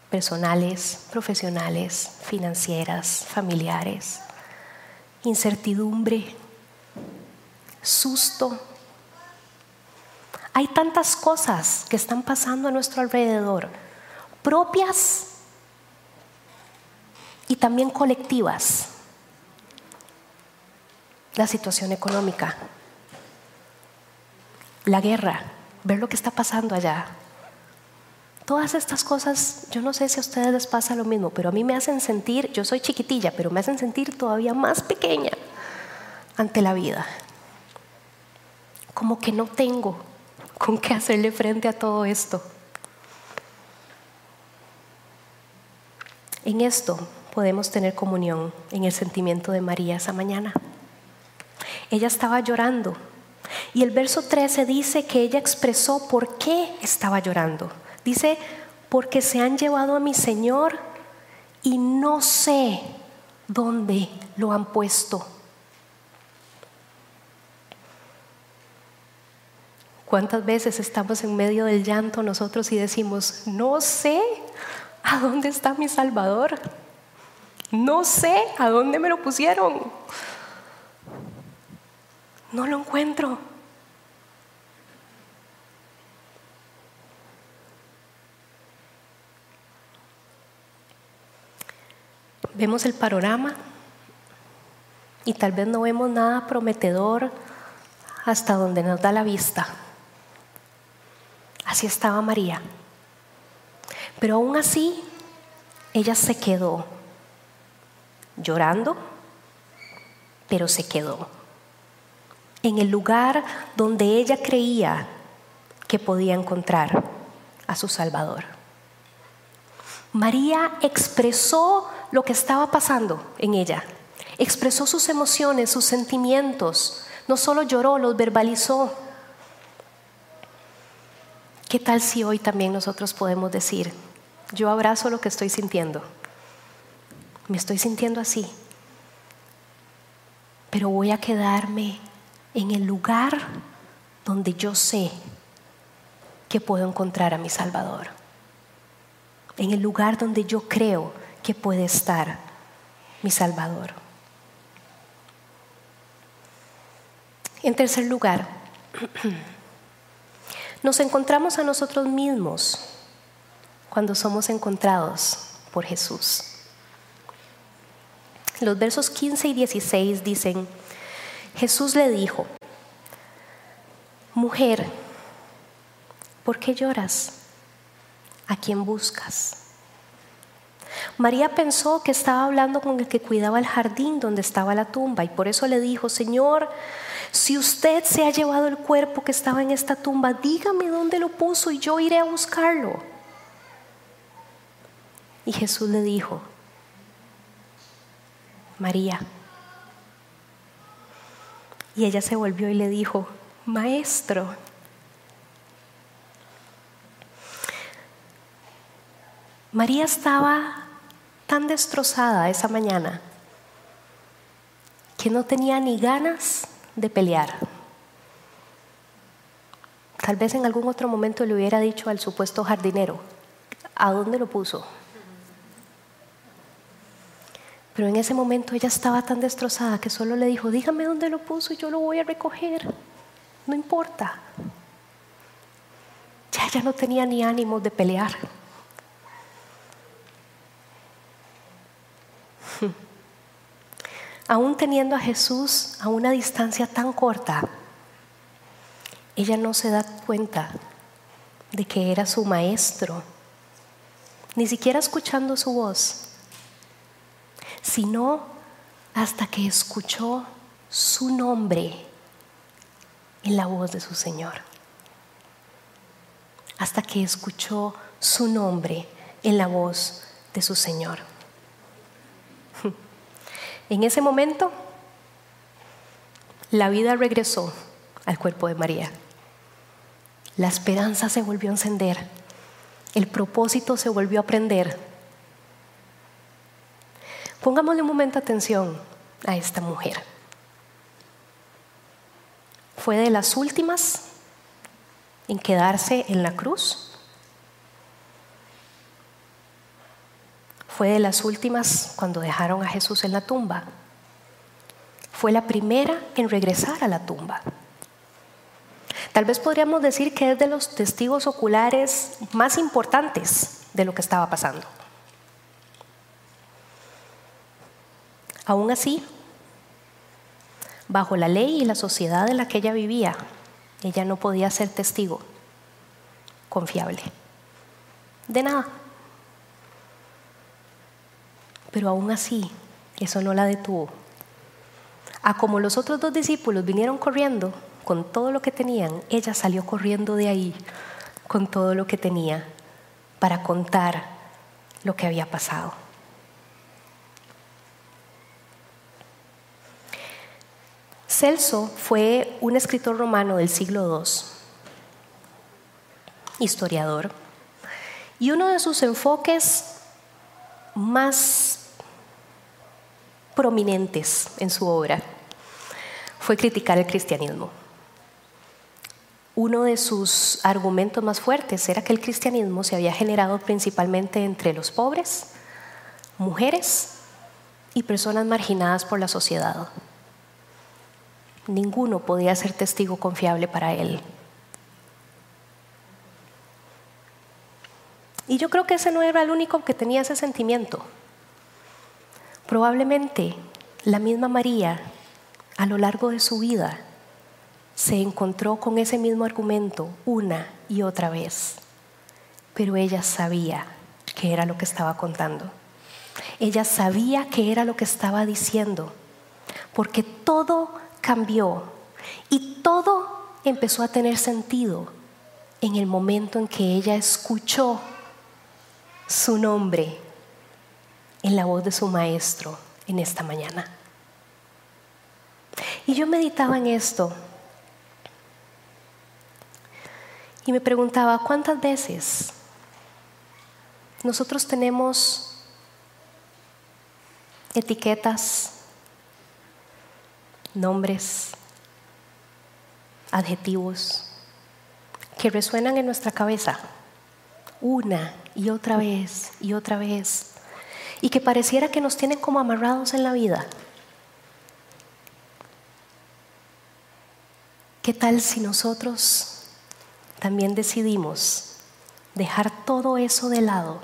personales, profesionales, financieras, familiares, incertidumbre, susto. Hay tantas cosas que están pasando a nuestro alrededor, propias y también colectivas. La situación económica, la guerra, ver lo que está pasando allá. Todas estas cosas, yo no sé si a ustedes les pasa lo mismo, pero a mí me hacen sentir, yo soy chiquitilla, pero me hacen sentir todavía más pequeña ante la vida. Como que no tengo con qué hacerle frente a todo esto. En esto podemos tener comunión en el sentimiento de María esa mañana. Ella estaba llorando y el verso 13 dice que ella expresó por qué estaba llorando. Dice, porque se han llevado a mi Señor y no sé dónde lo han puesto. ¿Cuántas veces estamos en medio del llanto nosotros y decimos, no sé a dónde está mi Salvador? No sé a dónde me lo pusieron. No lo encuentro. Vemos el panorama y tal vez no vemos nada prometedor hasta donde nos da la vista. Así estaba María. Pero aún así, ella se quedó llorando, pero se quedó en el lugar donde ella creía que podía encontrar a su Salvador. María expresó lo que estaba pasando en ella, expresó sus emociones, sus sentimientos, no solo lloró, los verbalizó. ¿Qué tal si hoy también nosotros podemos decir, yo abrazo lo que estoy sintiendo? Me estoy sintiendo así, pero voy a quedarme en el lugar donde yo sé que puedo encontrar a mi Salvador en el lugar donde yo creo que puede estar mi Salvador. En tercer lugar, nos encontramos a nosotros mismos cuando somos encontrados por Jesús. Los versos 15 y 16 dicen, Jesús le dijo, mujer, ¿por qué lloras? ¿A quién buscas? María pensó que estaba hablando con el que cuidaba el jardín donde estaba la tumba y por eso le dijo, Señor, si usted se ha llevado el cuerpo que estaba en esta tumba, dígame dónde lo puso y yo iré a buscarlo. Y Jesús le dijo, María. Y ella se volvió y le dijo, Maestro. María estaba tan destrozada esa mañana que no tenía ni ganas de pelear. Tal vez en algún otro momento le hubiera dicho al supuesto jardinero, ¿a dónde lo puso? Pero en ese momento ella estaba tan destrozada que solo le dijo, dígame dónde lo puso y yo lo voy a recoger. No importa. Ya ella no tenía ni ánimo de pelear. Aún teniendo a Jesús a una distancia tan corta, ella no se da cuenta de que era su maestro, ni siquiera escuchando su voz, sino hasta que escuchó su nombre en la voz de su Señor, hasta que escuchó su nombre en la voz de su Señor. En ese momento, la vida regresó al cuerpo de María. La esperanza se volvió a encender. El propósito se volvió a prender. Pongámosle un momento atención a esta mujer. Fue de las últimas en quedarse en la cruz Fue de las últimas cuando dejaron a Jesús en la tumba. Fue la primera en regresar a la tumba. Tal vez podríamos decir que es de los testigos oculares más importantes de lo que estaba pasando. Aún así, bajo la ley y la sociedad en la que ella vivía, ella no podía ser testigo confiable de nada. Pero aún así, eso no la detuvo. A como los otros dos discípulos vinieron corriendo con todo lo que tenían, ella salió corriendo de ahí con todo lo que tenía para contar lo que había pasado. Celso fue un escritor romano del siglo II, historiador, y uno de sus enfoques más prominentes en su obra fue criticar el cristianismo. Uno de sus argumentos más fuertes era que el cristianismo se había generado principalmente entre los pobres, mujeres y personas marginadas por la sociedad. Ninguno podía ser testigo confiable para él. Y yo creo que ese no era el único que tenía ese sentimiento. Probablemente la misma María, a lo largo de su vida, se encontró con ese mismo argumento una y otra vez, pero ella sabía que era lo que estaba contando. Ella sabía que era lo que estaba diciendo, porque todo cambió y todo empezó a tener sentido en el momento en que ella escuchó su nombre en la voz de su maestro en esta mañana. Y yo meditaba en esto y me preguntaba, ¿cuántas veces nosotros tenemos etiquetas, nombres, adjetivos que resuenan en nuestra cabeza una y otra vez y otra vez y que pareciera que nos tienen como amarrados en la vida. ¿Qué tal si nosotros también decidimos dejar todo eso de lado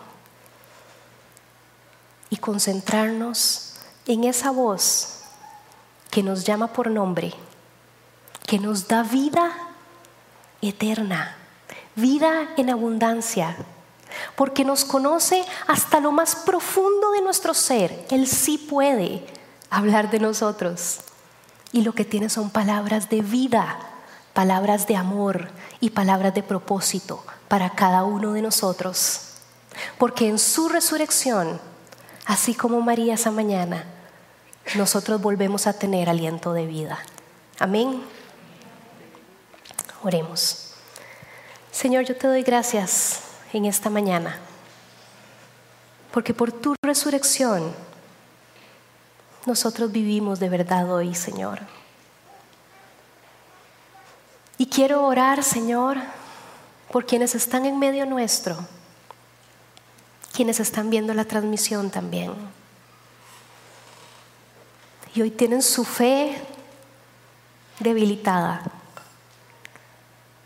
y concentrarnos en esa voz que nos llama por nombre, que nos da vida eterna, vida en abundancia, porque nos conoce hasta lo más profundo de nuestro ser. Él sí puede hablar de nosotros. Y lo que tiene son palabras de vida, palabras de amor y palabras de propósito para cada uno de nosotros. Porque en su resurrección, así como María esa mañana, nosotros volvemos a tener aliento de vida. Amén. Oremos. Señor, yo te doy gracias en esta mañana, porque por tu resurrección nosotros vivimos de verdad hoy, Señor. Y quiero orar, Señor, por quienes están en medio nuestro, quienes están viendo la transmisión también. Y hoy tienen su fe debilitada,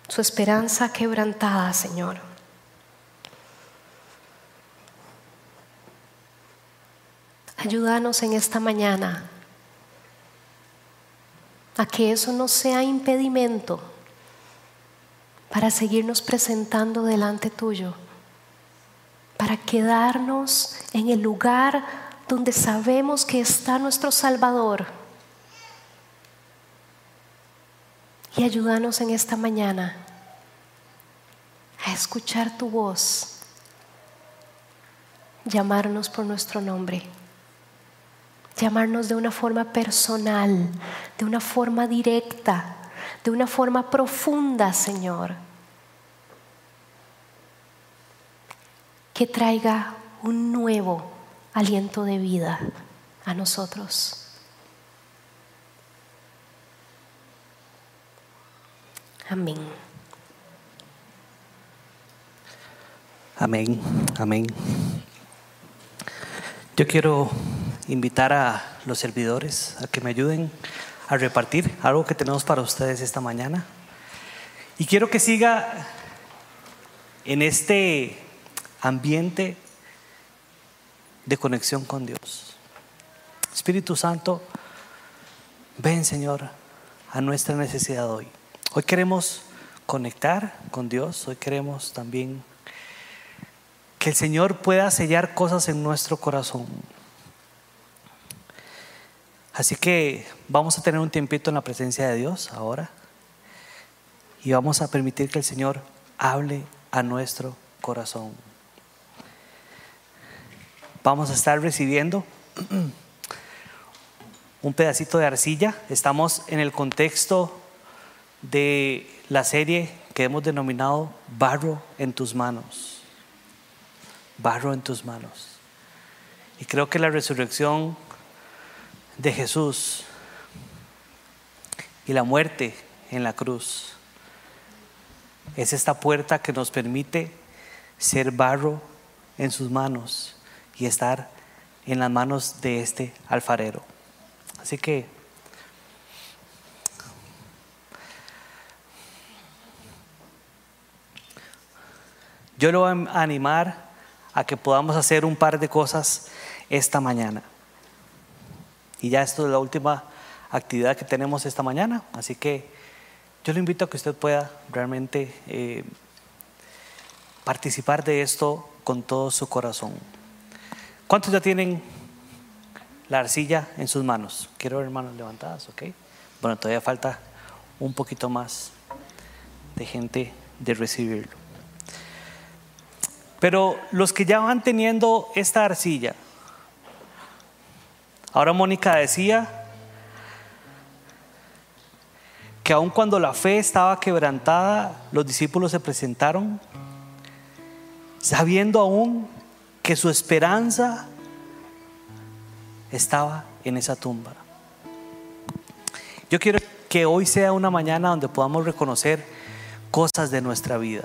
su esperanza quebrantada, Señor. Ayúdanos en esta mañana a que eso no sea impedimento para seguirnos presentando delante tuyo, para quedarnos en el lugar donde sabemos que está nuestro Salvador. Y ayúdanos en esta mañana a escuchar tu voz, llamarnos por nuestro nombre llamarnos de una forma personal, de una forma directa, de una forma profunda, Señor. Que traiga un nuevo aliento de vida a nosotros. Amén. Amén, amén. Yo quiero invitar a los servidores a que me ayuden a repartir algo que tenemos para ustedes esta mañana. Y quiero que siga en este ambiente de conexión con Dios. Espíritu Santo, ven Señor a nuestra necesidad hoy. Hoy queremos conectar con Dios, hoy queremos también que el Señor pueda sellar cosas en nuestro corazón. Así que vamos a tener un tiempito en la presencia de Dios ahora y vamos a permitir que el Señor hable a nuestro corazón. Vamos a estar recibiendo un pedacito de arcilla. Estamos en el contexto de la serie que hemos denominado Barro en tus manos. Barro en tus manos. Y creo que la resurrección de Jesús y la muerte en la cruz es esta puerta que nos permite ser barro en sus manos y estar en las manos de este alfarero. Así que yo lo voy a animar a que podamos hacer un par de cosas esta mañana. Y ya esto es la última actividad que tenemos esta mañana, así que yo le invito a que usted pueda realmente eh, participar de esto con todo su corazón. ¿Cuántos ya tienen la arcilla en sus manos? Quiero ver manos levantadas, ¿ok? Bueno, todavía falta un poquito más de gente de recibirlo. Pero los que ya van teniendo esta arcilla, ahora Mónica decía que aun cuando la fe estaba quebrantada, los discípulos se presentaron sabiendo aún que su esperanza estaba en esa tumba. Yo quiero que hoy sea una mañana donde podamos reconocer cosas de nuestra vida,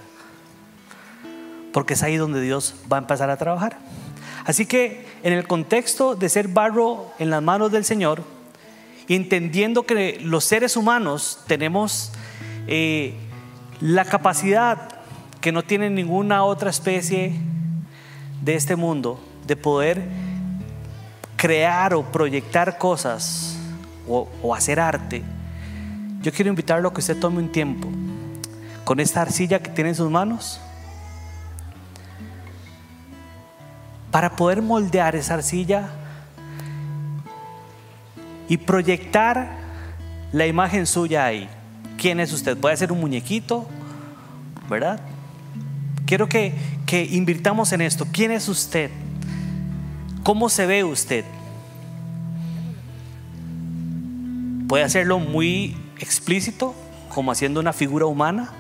porque es ahí donde Dios va a empezar a trabajar. Así que en el contexto de ser barro en las manos del Señor, entendiendo que los seres humanos tenemos eh, la capacidad que no tiene ninguna otra especie de este mundo de poder crear o proyectar cosas o, o hacer arte, yo quiero invitarlo a que usted tome un tiempo con esta arcilla que tiene en sus manos para poder moldear esa arcilla y proyectar la imagen suya ahí. ¿Quién es usted? Puede ser un muñequito, ¿verdad? Quiero que, que invirtamos en esto. ¿Quién es usted? ¿Cómo se ve usted? Puede hacerlo muy explícito, como haciendo una figura humana,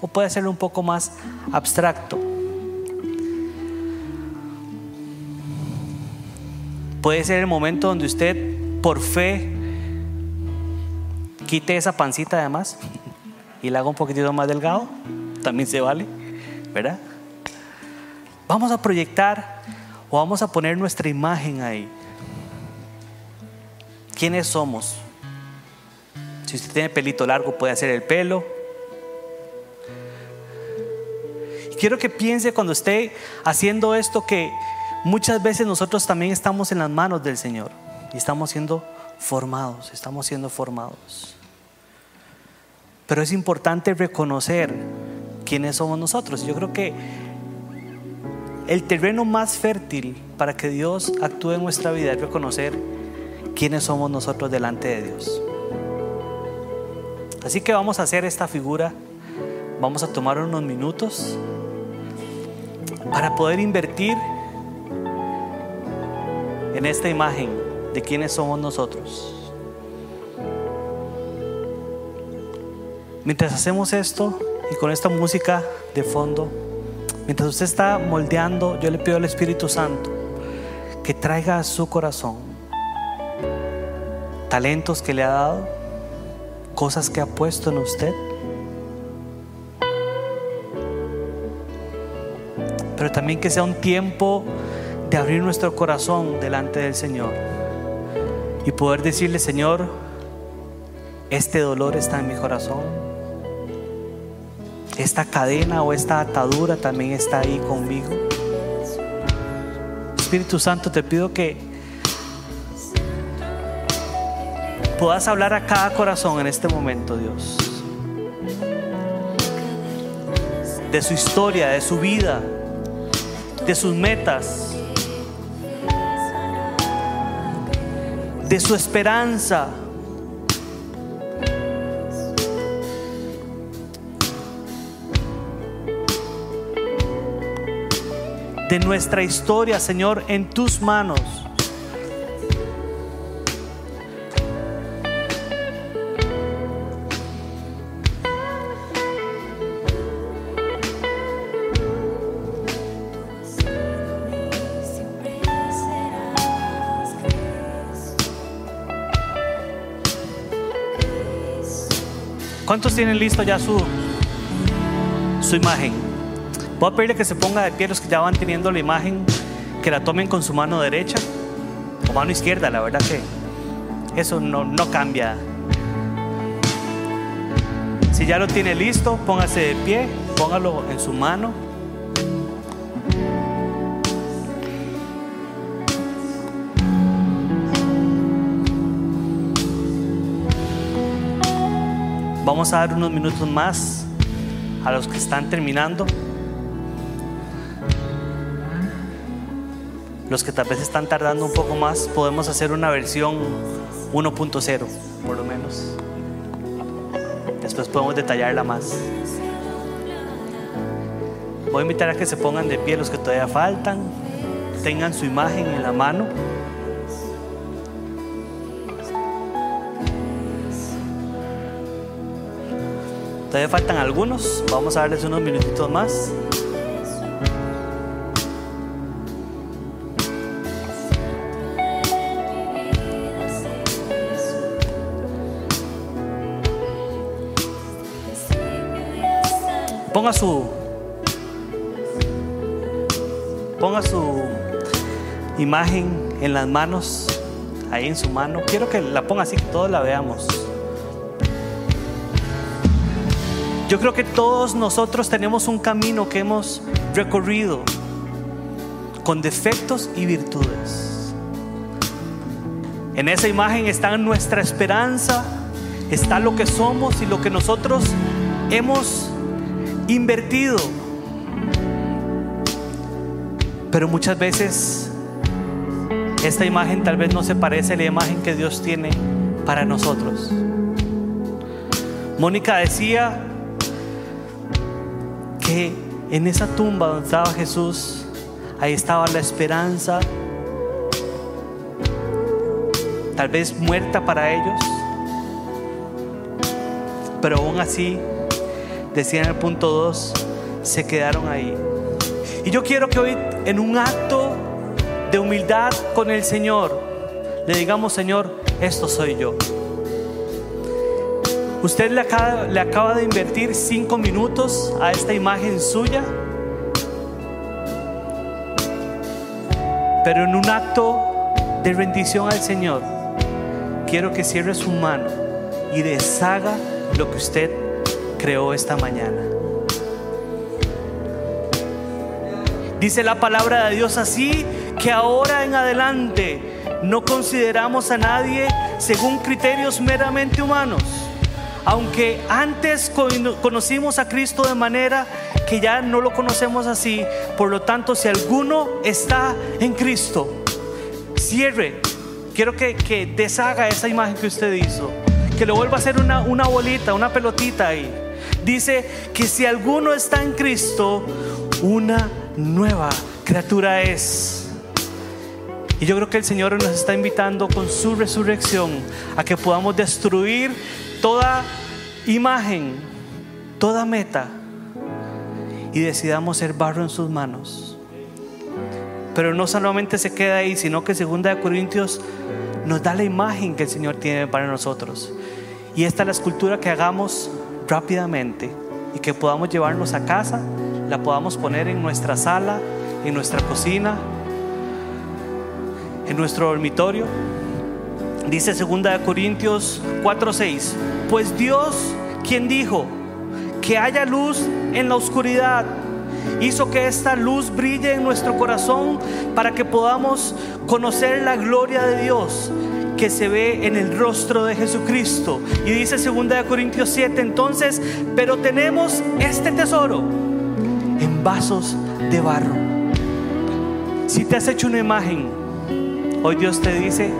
o puede hacerlo un poco más abstracto. Puede ser el momento donde usted por fe quite esa pancita además y la haga un poquitito más delgado, también se vale, ¿verdad? Vamos a proyectar o vamos a poner nuestra imagen ahí. ¿Quiénes somos? Si usted tiene pelito largo, puede hacer el pelo. quiero que piense cuando esté haciendo esto que muchas veces nosotros también estamos en las manos del Señor y estamos siendo formados, estamos siendo formados. Pero es importante reconocer quiénes somos nosotros. Yo creo que el terreno más fértil para que Dios actúe en nuestra vida es reconocer quiénes somos nosotros delante de Dios. Así que vamos a hacer esta figura, vamos a tomar unos minutos para poder invertir en esta imagen de quiénes somos nosotros. Mientras hacemos esto y con esta música de fondo, mientras usted está moldeando, yo le pido al Espíritu Santo que traiga a su corazón talentos que le ha dado, cosas que ha puesto en usted. Pero también que sea un tiempo de abrir nuestro corazón delante del Señor y poder decirle, Señor, este dolor está en mi corazón. Esta cadena o esta atadura también está ahí conmigo. Espíritu Santo, te pido que puedas hablar a cada corazón en este momento, Dios. De su historia, de su vida, de sus metas de su esperanza. De nuestra historia, Señor, en tus manos. ¿Cuántos tienen listo ya su, su imagen? Voy a pedirle que se ponga de pie los que ya van teniendo la imagen, que la tomen con su mano derecha o mano izquierda, la verdad que eso no, no cambia. Si ya lo tiene listo, póngase de pie, póngalo en su mano. Vamos a dar unos minutos más a los que están terminando. Los que tal vez están tardando un poco más, podemos hacer una versión 1.0, por lo menos. Después podemos detallarla más. Voy a invitar a que se pongan de pie los que todavía faltan, tengan su imagen en la mano. Todavía faltan algunos, vamos a darles unos minutitos más. Ponga su ponga su imagen en las manos, ahí en su mano. Quiero que la ponga así que todos la veamos. Yo creo que todos nosotros tenemos un camino que hemos recorrido con defectos y virtudes. En esa imagen está nuestra esperanza, está lo que somos y lo que nosotros hemos invertido. Pero muchas veces esta imagen tal vez no se parece a la imagen que Dios tiene para nosotros. Mónica decía que en esa tumba donde estaba Jesús, ahí estaba la esperanza, tal vez muerta para ellos, pero aún así, decía en el punto 2, se quedaron ahí. Y yo quiero que hoy, en un acto de humildad con el Señor, le digamos, Señor, esto soy yo. Usted le acaba, de invertir cinco minutos a esta imagen suya, pero en un acto de rendición al Señor, quiero que cierre su mano y deshaga lo que usted creó esta mañana. Dice la palabra de Dios así que ahora en adelante no consideramos a nadie según criterios meramente humanos. Aunque antes conocimos a Cristo de manera que ya no lo conocemos así, por lo tanto si alguno está en Cristo, cierre. Quiero que, deshaga esa imagen que usted hizo, que lo vuelva a hacer una, una bolita, una pelotita ahí. Dice que si alguno está en Cristo, una nueva criatura es. Y yo creo que el Señor nos está invitando con su resurrección a que podamos destruir toda imagen, toda meta y decidamos ser barro en sus manos. Pero no solamente se queda ahí, sino que segunda de Corintios nos da la imagen que el Señor tiene para nosotros. Y esta es la escultura que hagamos rápidamente y que podamos llevarnos a casa, la podamos poner en nuestra sala, en nuestra cocina, en nuestro dormitorio. Dice 2 Corintios 4:6, pues Dios, quien dijo que haya luz en la oscuridad, hizo que esta luz brille en nuestro corazón para que podamos conocer la gloria de Dios que se ve en el rostro de Jesucristo. Y dice 2 Corintios 7, entonces, pero tenemos este tesoro en vasos de barro. Si te has hecho una imagen, hoy Dios te dice,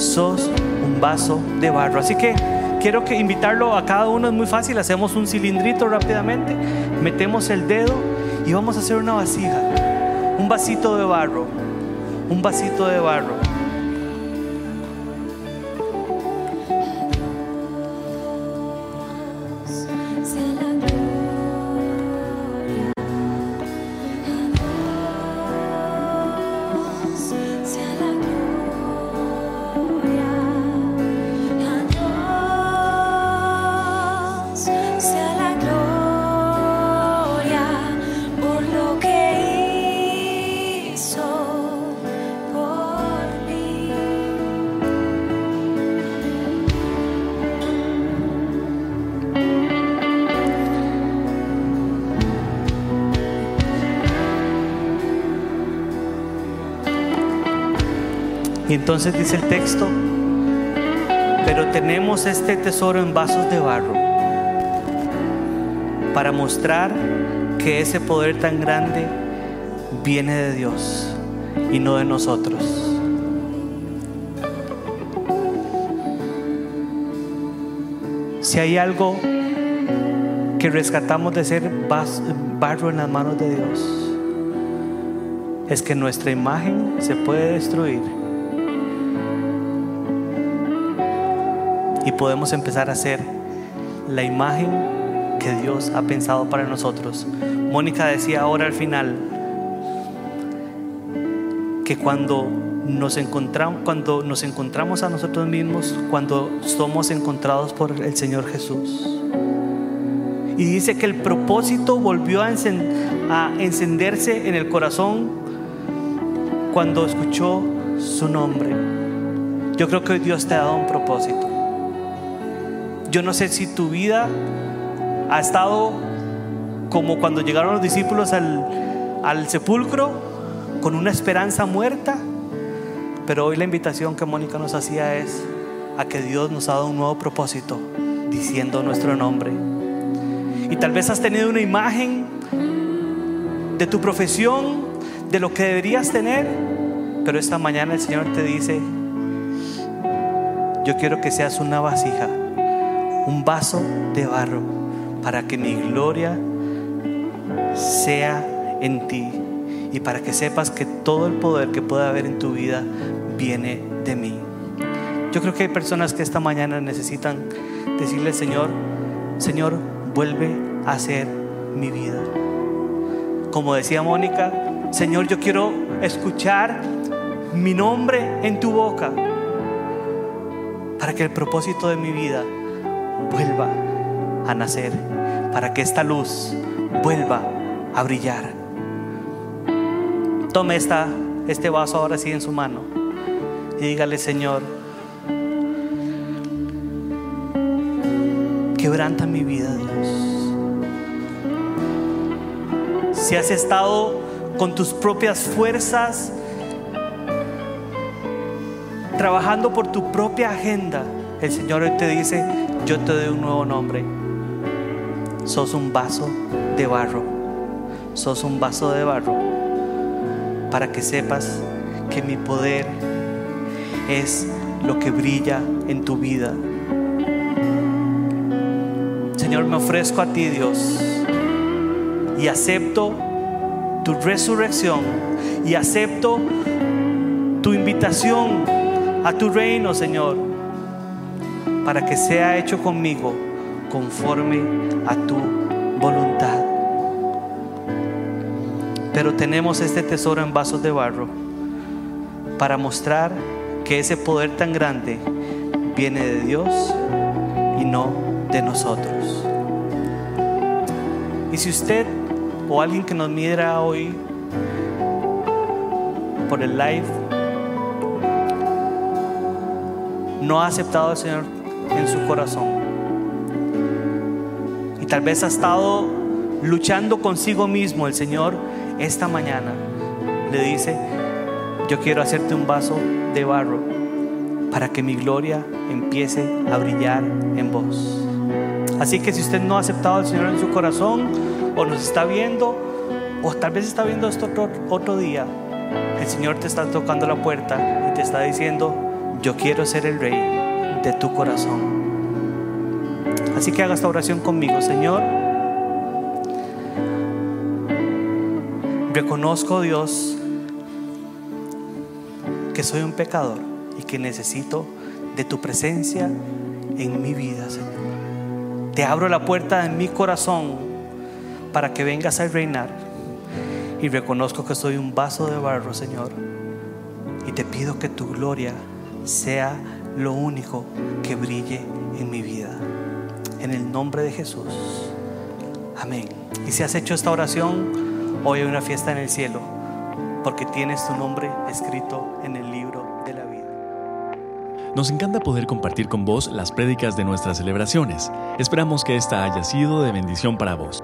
sos un vaso de barro. Así que quiero que invitarlo a cada uno, es muy fácil, hacemos un cilindrito rápidamente, metemos el dedo y vamos a hacer una vasija, un vasito de barro, un vasito de barro. Y entonces dice el texto, pero tenemos este tesoro en vasos de barro para mostrar que ese poder tan grande viene de Dios y no de nosotros. Si hay algo que rescatamos de ser barro en las manos de Dios, es que nuestra imagen se puede destruir y podemos empezar a ser la imagen que Dios ha pensado para nosotros. Mónica decía ahora al final que cuando nos encontramos, cuando nos encontramos a nosotros mismos, cuando somos encontrados por el Señor Jesús. Y dice que el propósito volvió a, encenderse en el corazón cuando escuchó su nombre. Yo creo que Dios te ha dado un propósito. Yo no sé si tu vida ha estado como cuando llegaron los discípulos al, sepulcro con una esperanza muerta. Pero hoy la invitación que Mónica nos hacía es a que Dios nos ha dado un nuevo propósito diciendo nuestro nombre. Y tal vez has tenido una imagen de tu profesión, de lo que deberías tener, pero esta mañana el Señor te dice, yo quiero que seas una vasija, un vaso de barro para que mi gloria sea en ti y para que sepas que todo el poder que pueda haber en tu vida viene de mí. Yo creo que hay personas que esta mañana necesitan decirle, Señor, Señor, vuelve a ser mi vida. Como decía Mónica, Señor, yo quiero escuchar mi nombre en tu boca para que el propósito de mi vida vuelva a nacer, para que esta luz vuelva a brillar. Tome esta, este vaso ahora sí en su mano y dígale, Señor, quebranta mi vida, Dios. Si has estado con tus propias fuerzas, trabajando por tu propia agenda, el Señor hoy te dice, yo te doy un nuevo nombre sos un vaso de barro. Sos un vaso de barro para que sepas que mi poder es lo que brilla en tu vida. Señor, me ofrezco a ti, Dios, y acepto tu resurrección y acepto tu invitación a tu reino, Señor, para que sea hecho conmigo conforme a tu voluntad. Pero tenemos este tesoro en vasos de barro para mostrar que ese poder tan grande viene de Dios y no de nosotros. Y si usted o alguien que nos mira hoy por el live no ha aceptado al Señor en su corazón, tal vez ha estado luchando consigo mismo, el Señor esta mañana le dice, yo quiero hacerte un vaso de barro para que mi gloria empiece a brillar en vos. Así que si usted no ha aceptado al Señor en su corazón o nos está viendo o tal vez está viendo esto otro, otro día, el Señor te está tocando la puerta y te está diciendo, yo quiero ser el rey de tu corazón. Así que haga esta oración conmigo, Señor. Reconozco, Dios, que soy un pecador y que necesito de tu presencia en mi vida, Señor. Te abro la puerta de mi corazón para que vengas a reinar. Y reconozco que soy un vaso de barro, Señor. Y te pido que tu gloria sea lo único que brille en mi vida en el nombre de Jesús. Amén. Y si has hecho esta oración, hoy hay una fiesta en el cielo, porque tienes tu nombre escrito en el libro de la vida. Nos encanta poder compartir con vos las prédicas de nuestras celebraciones. Esperamos que esta haya sido de bendición para vos.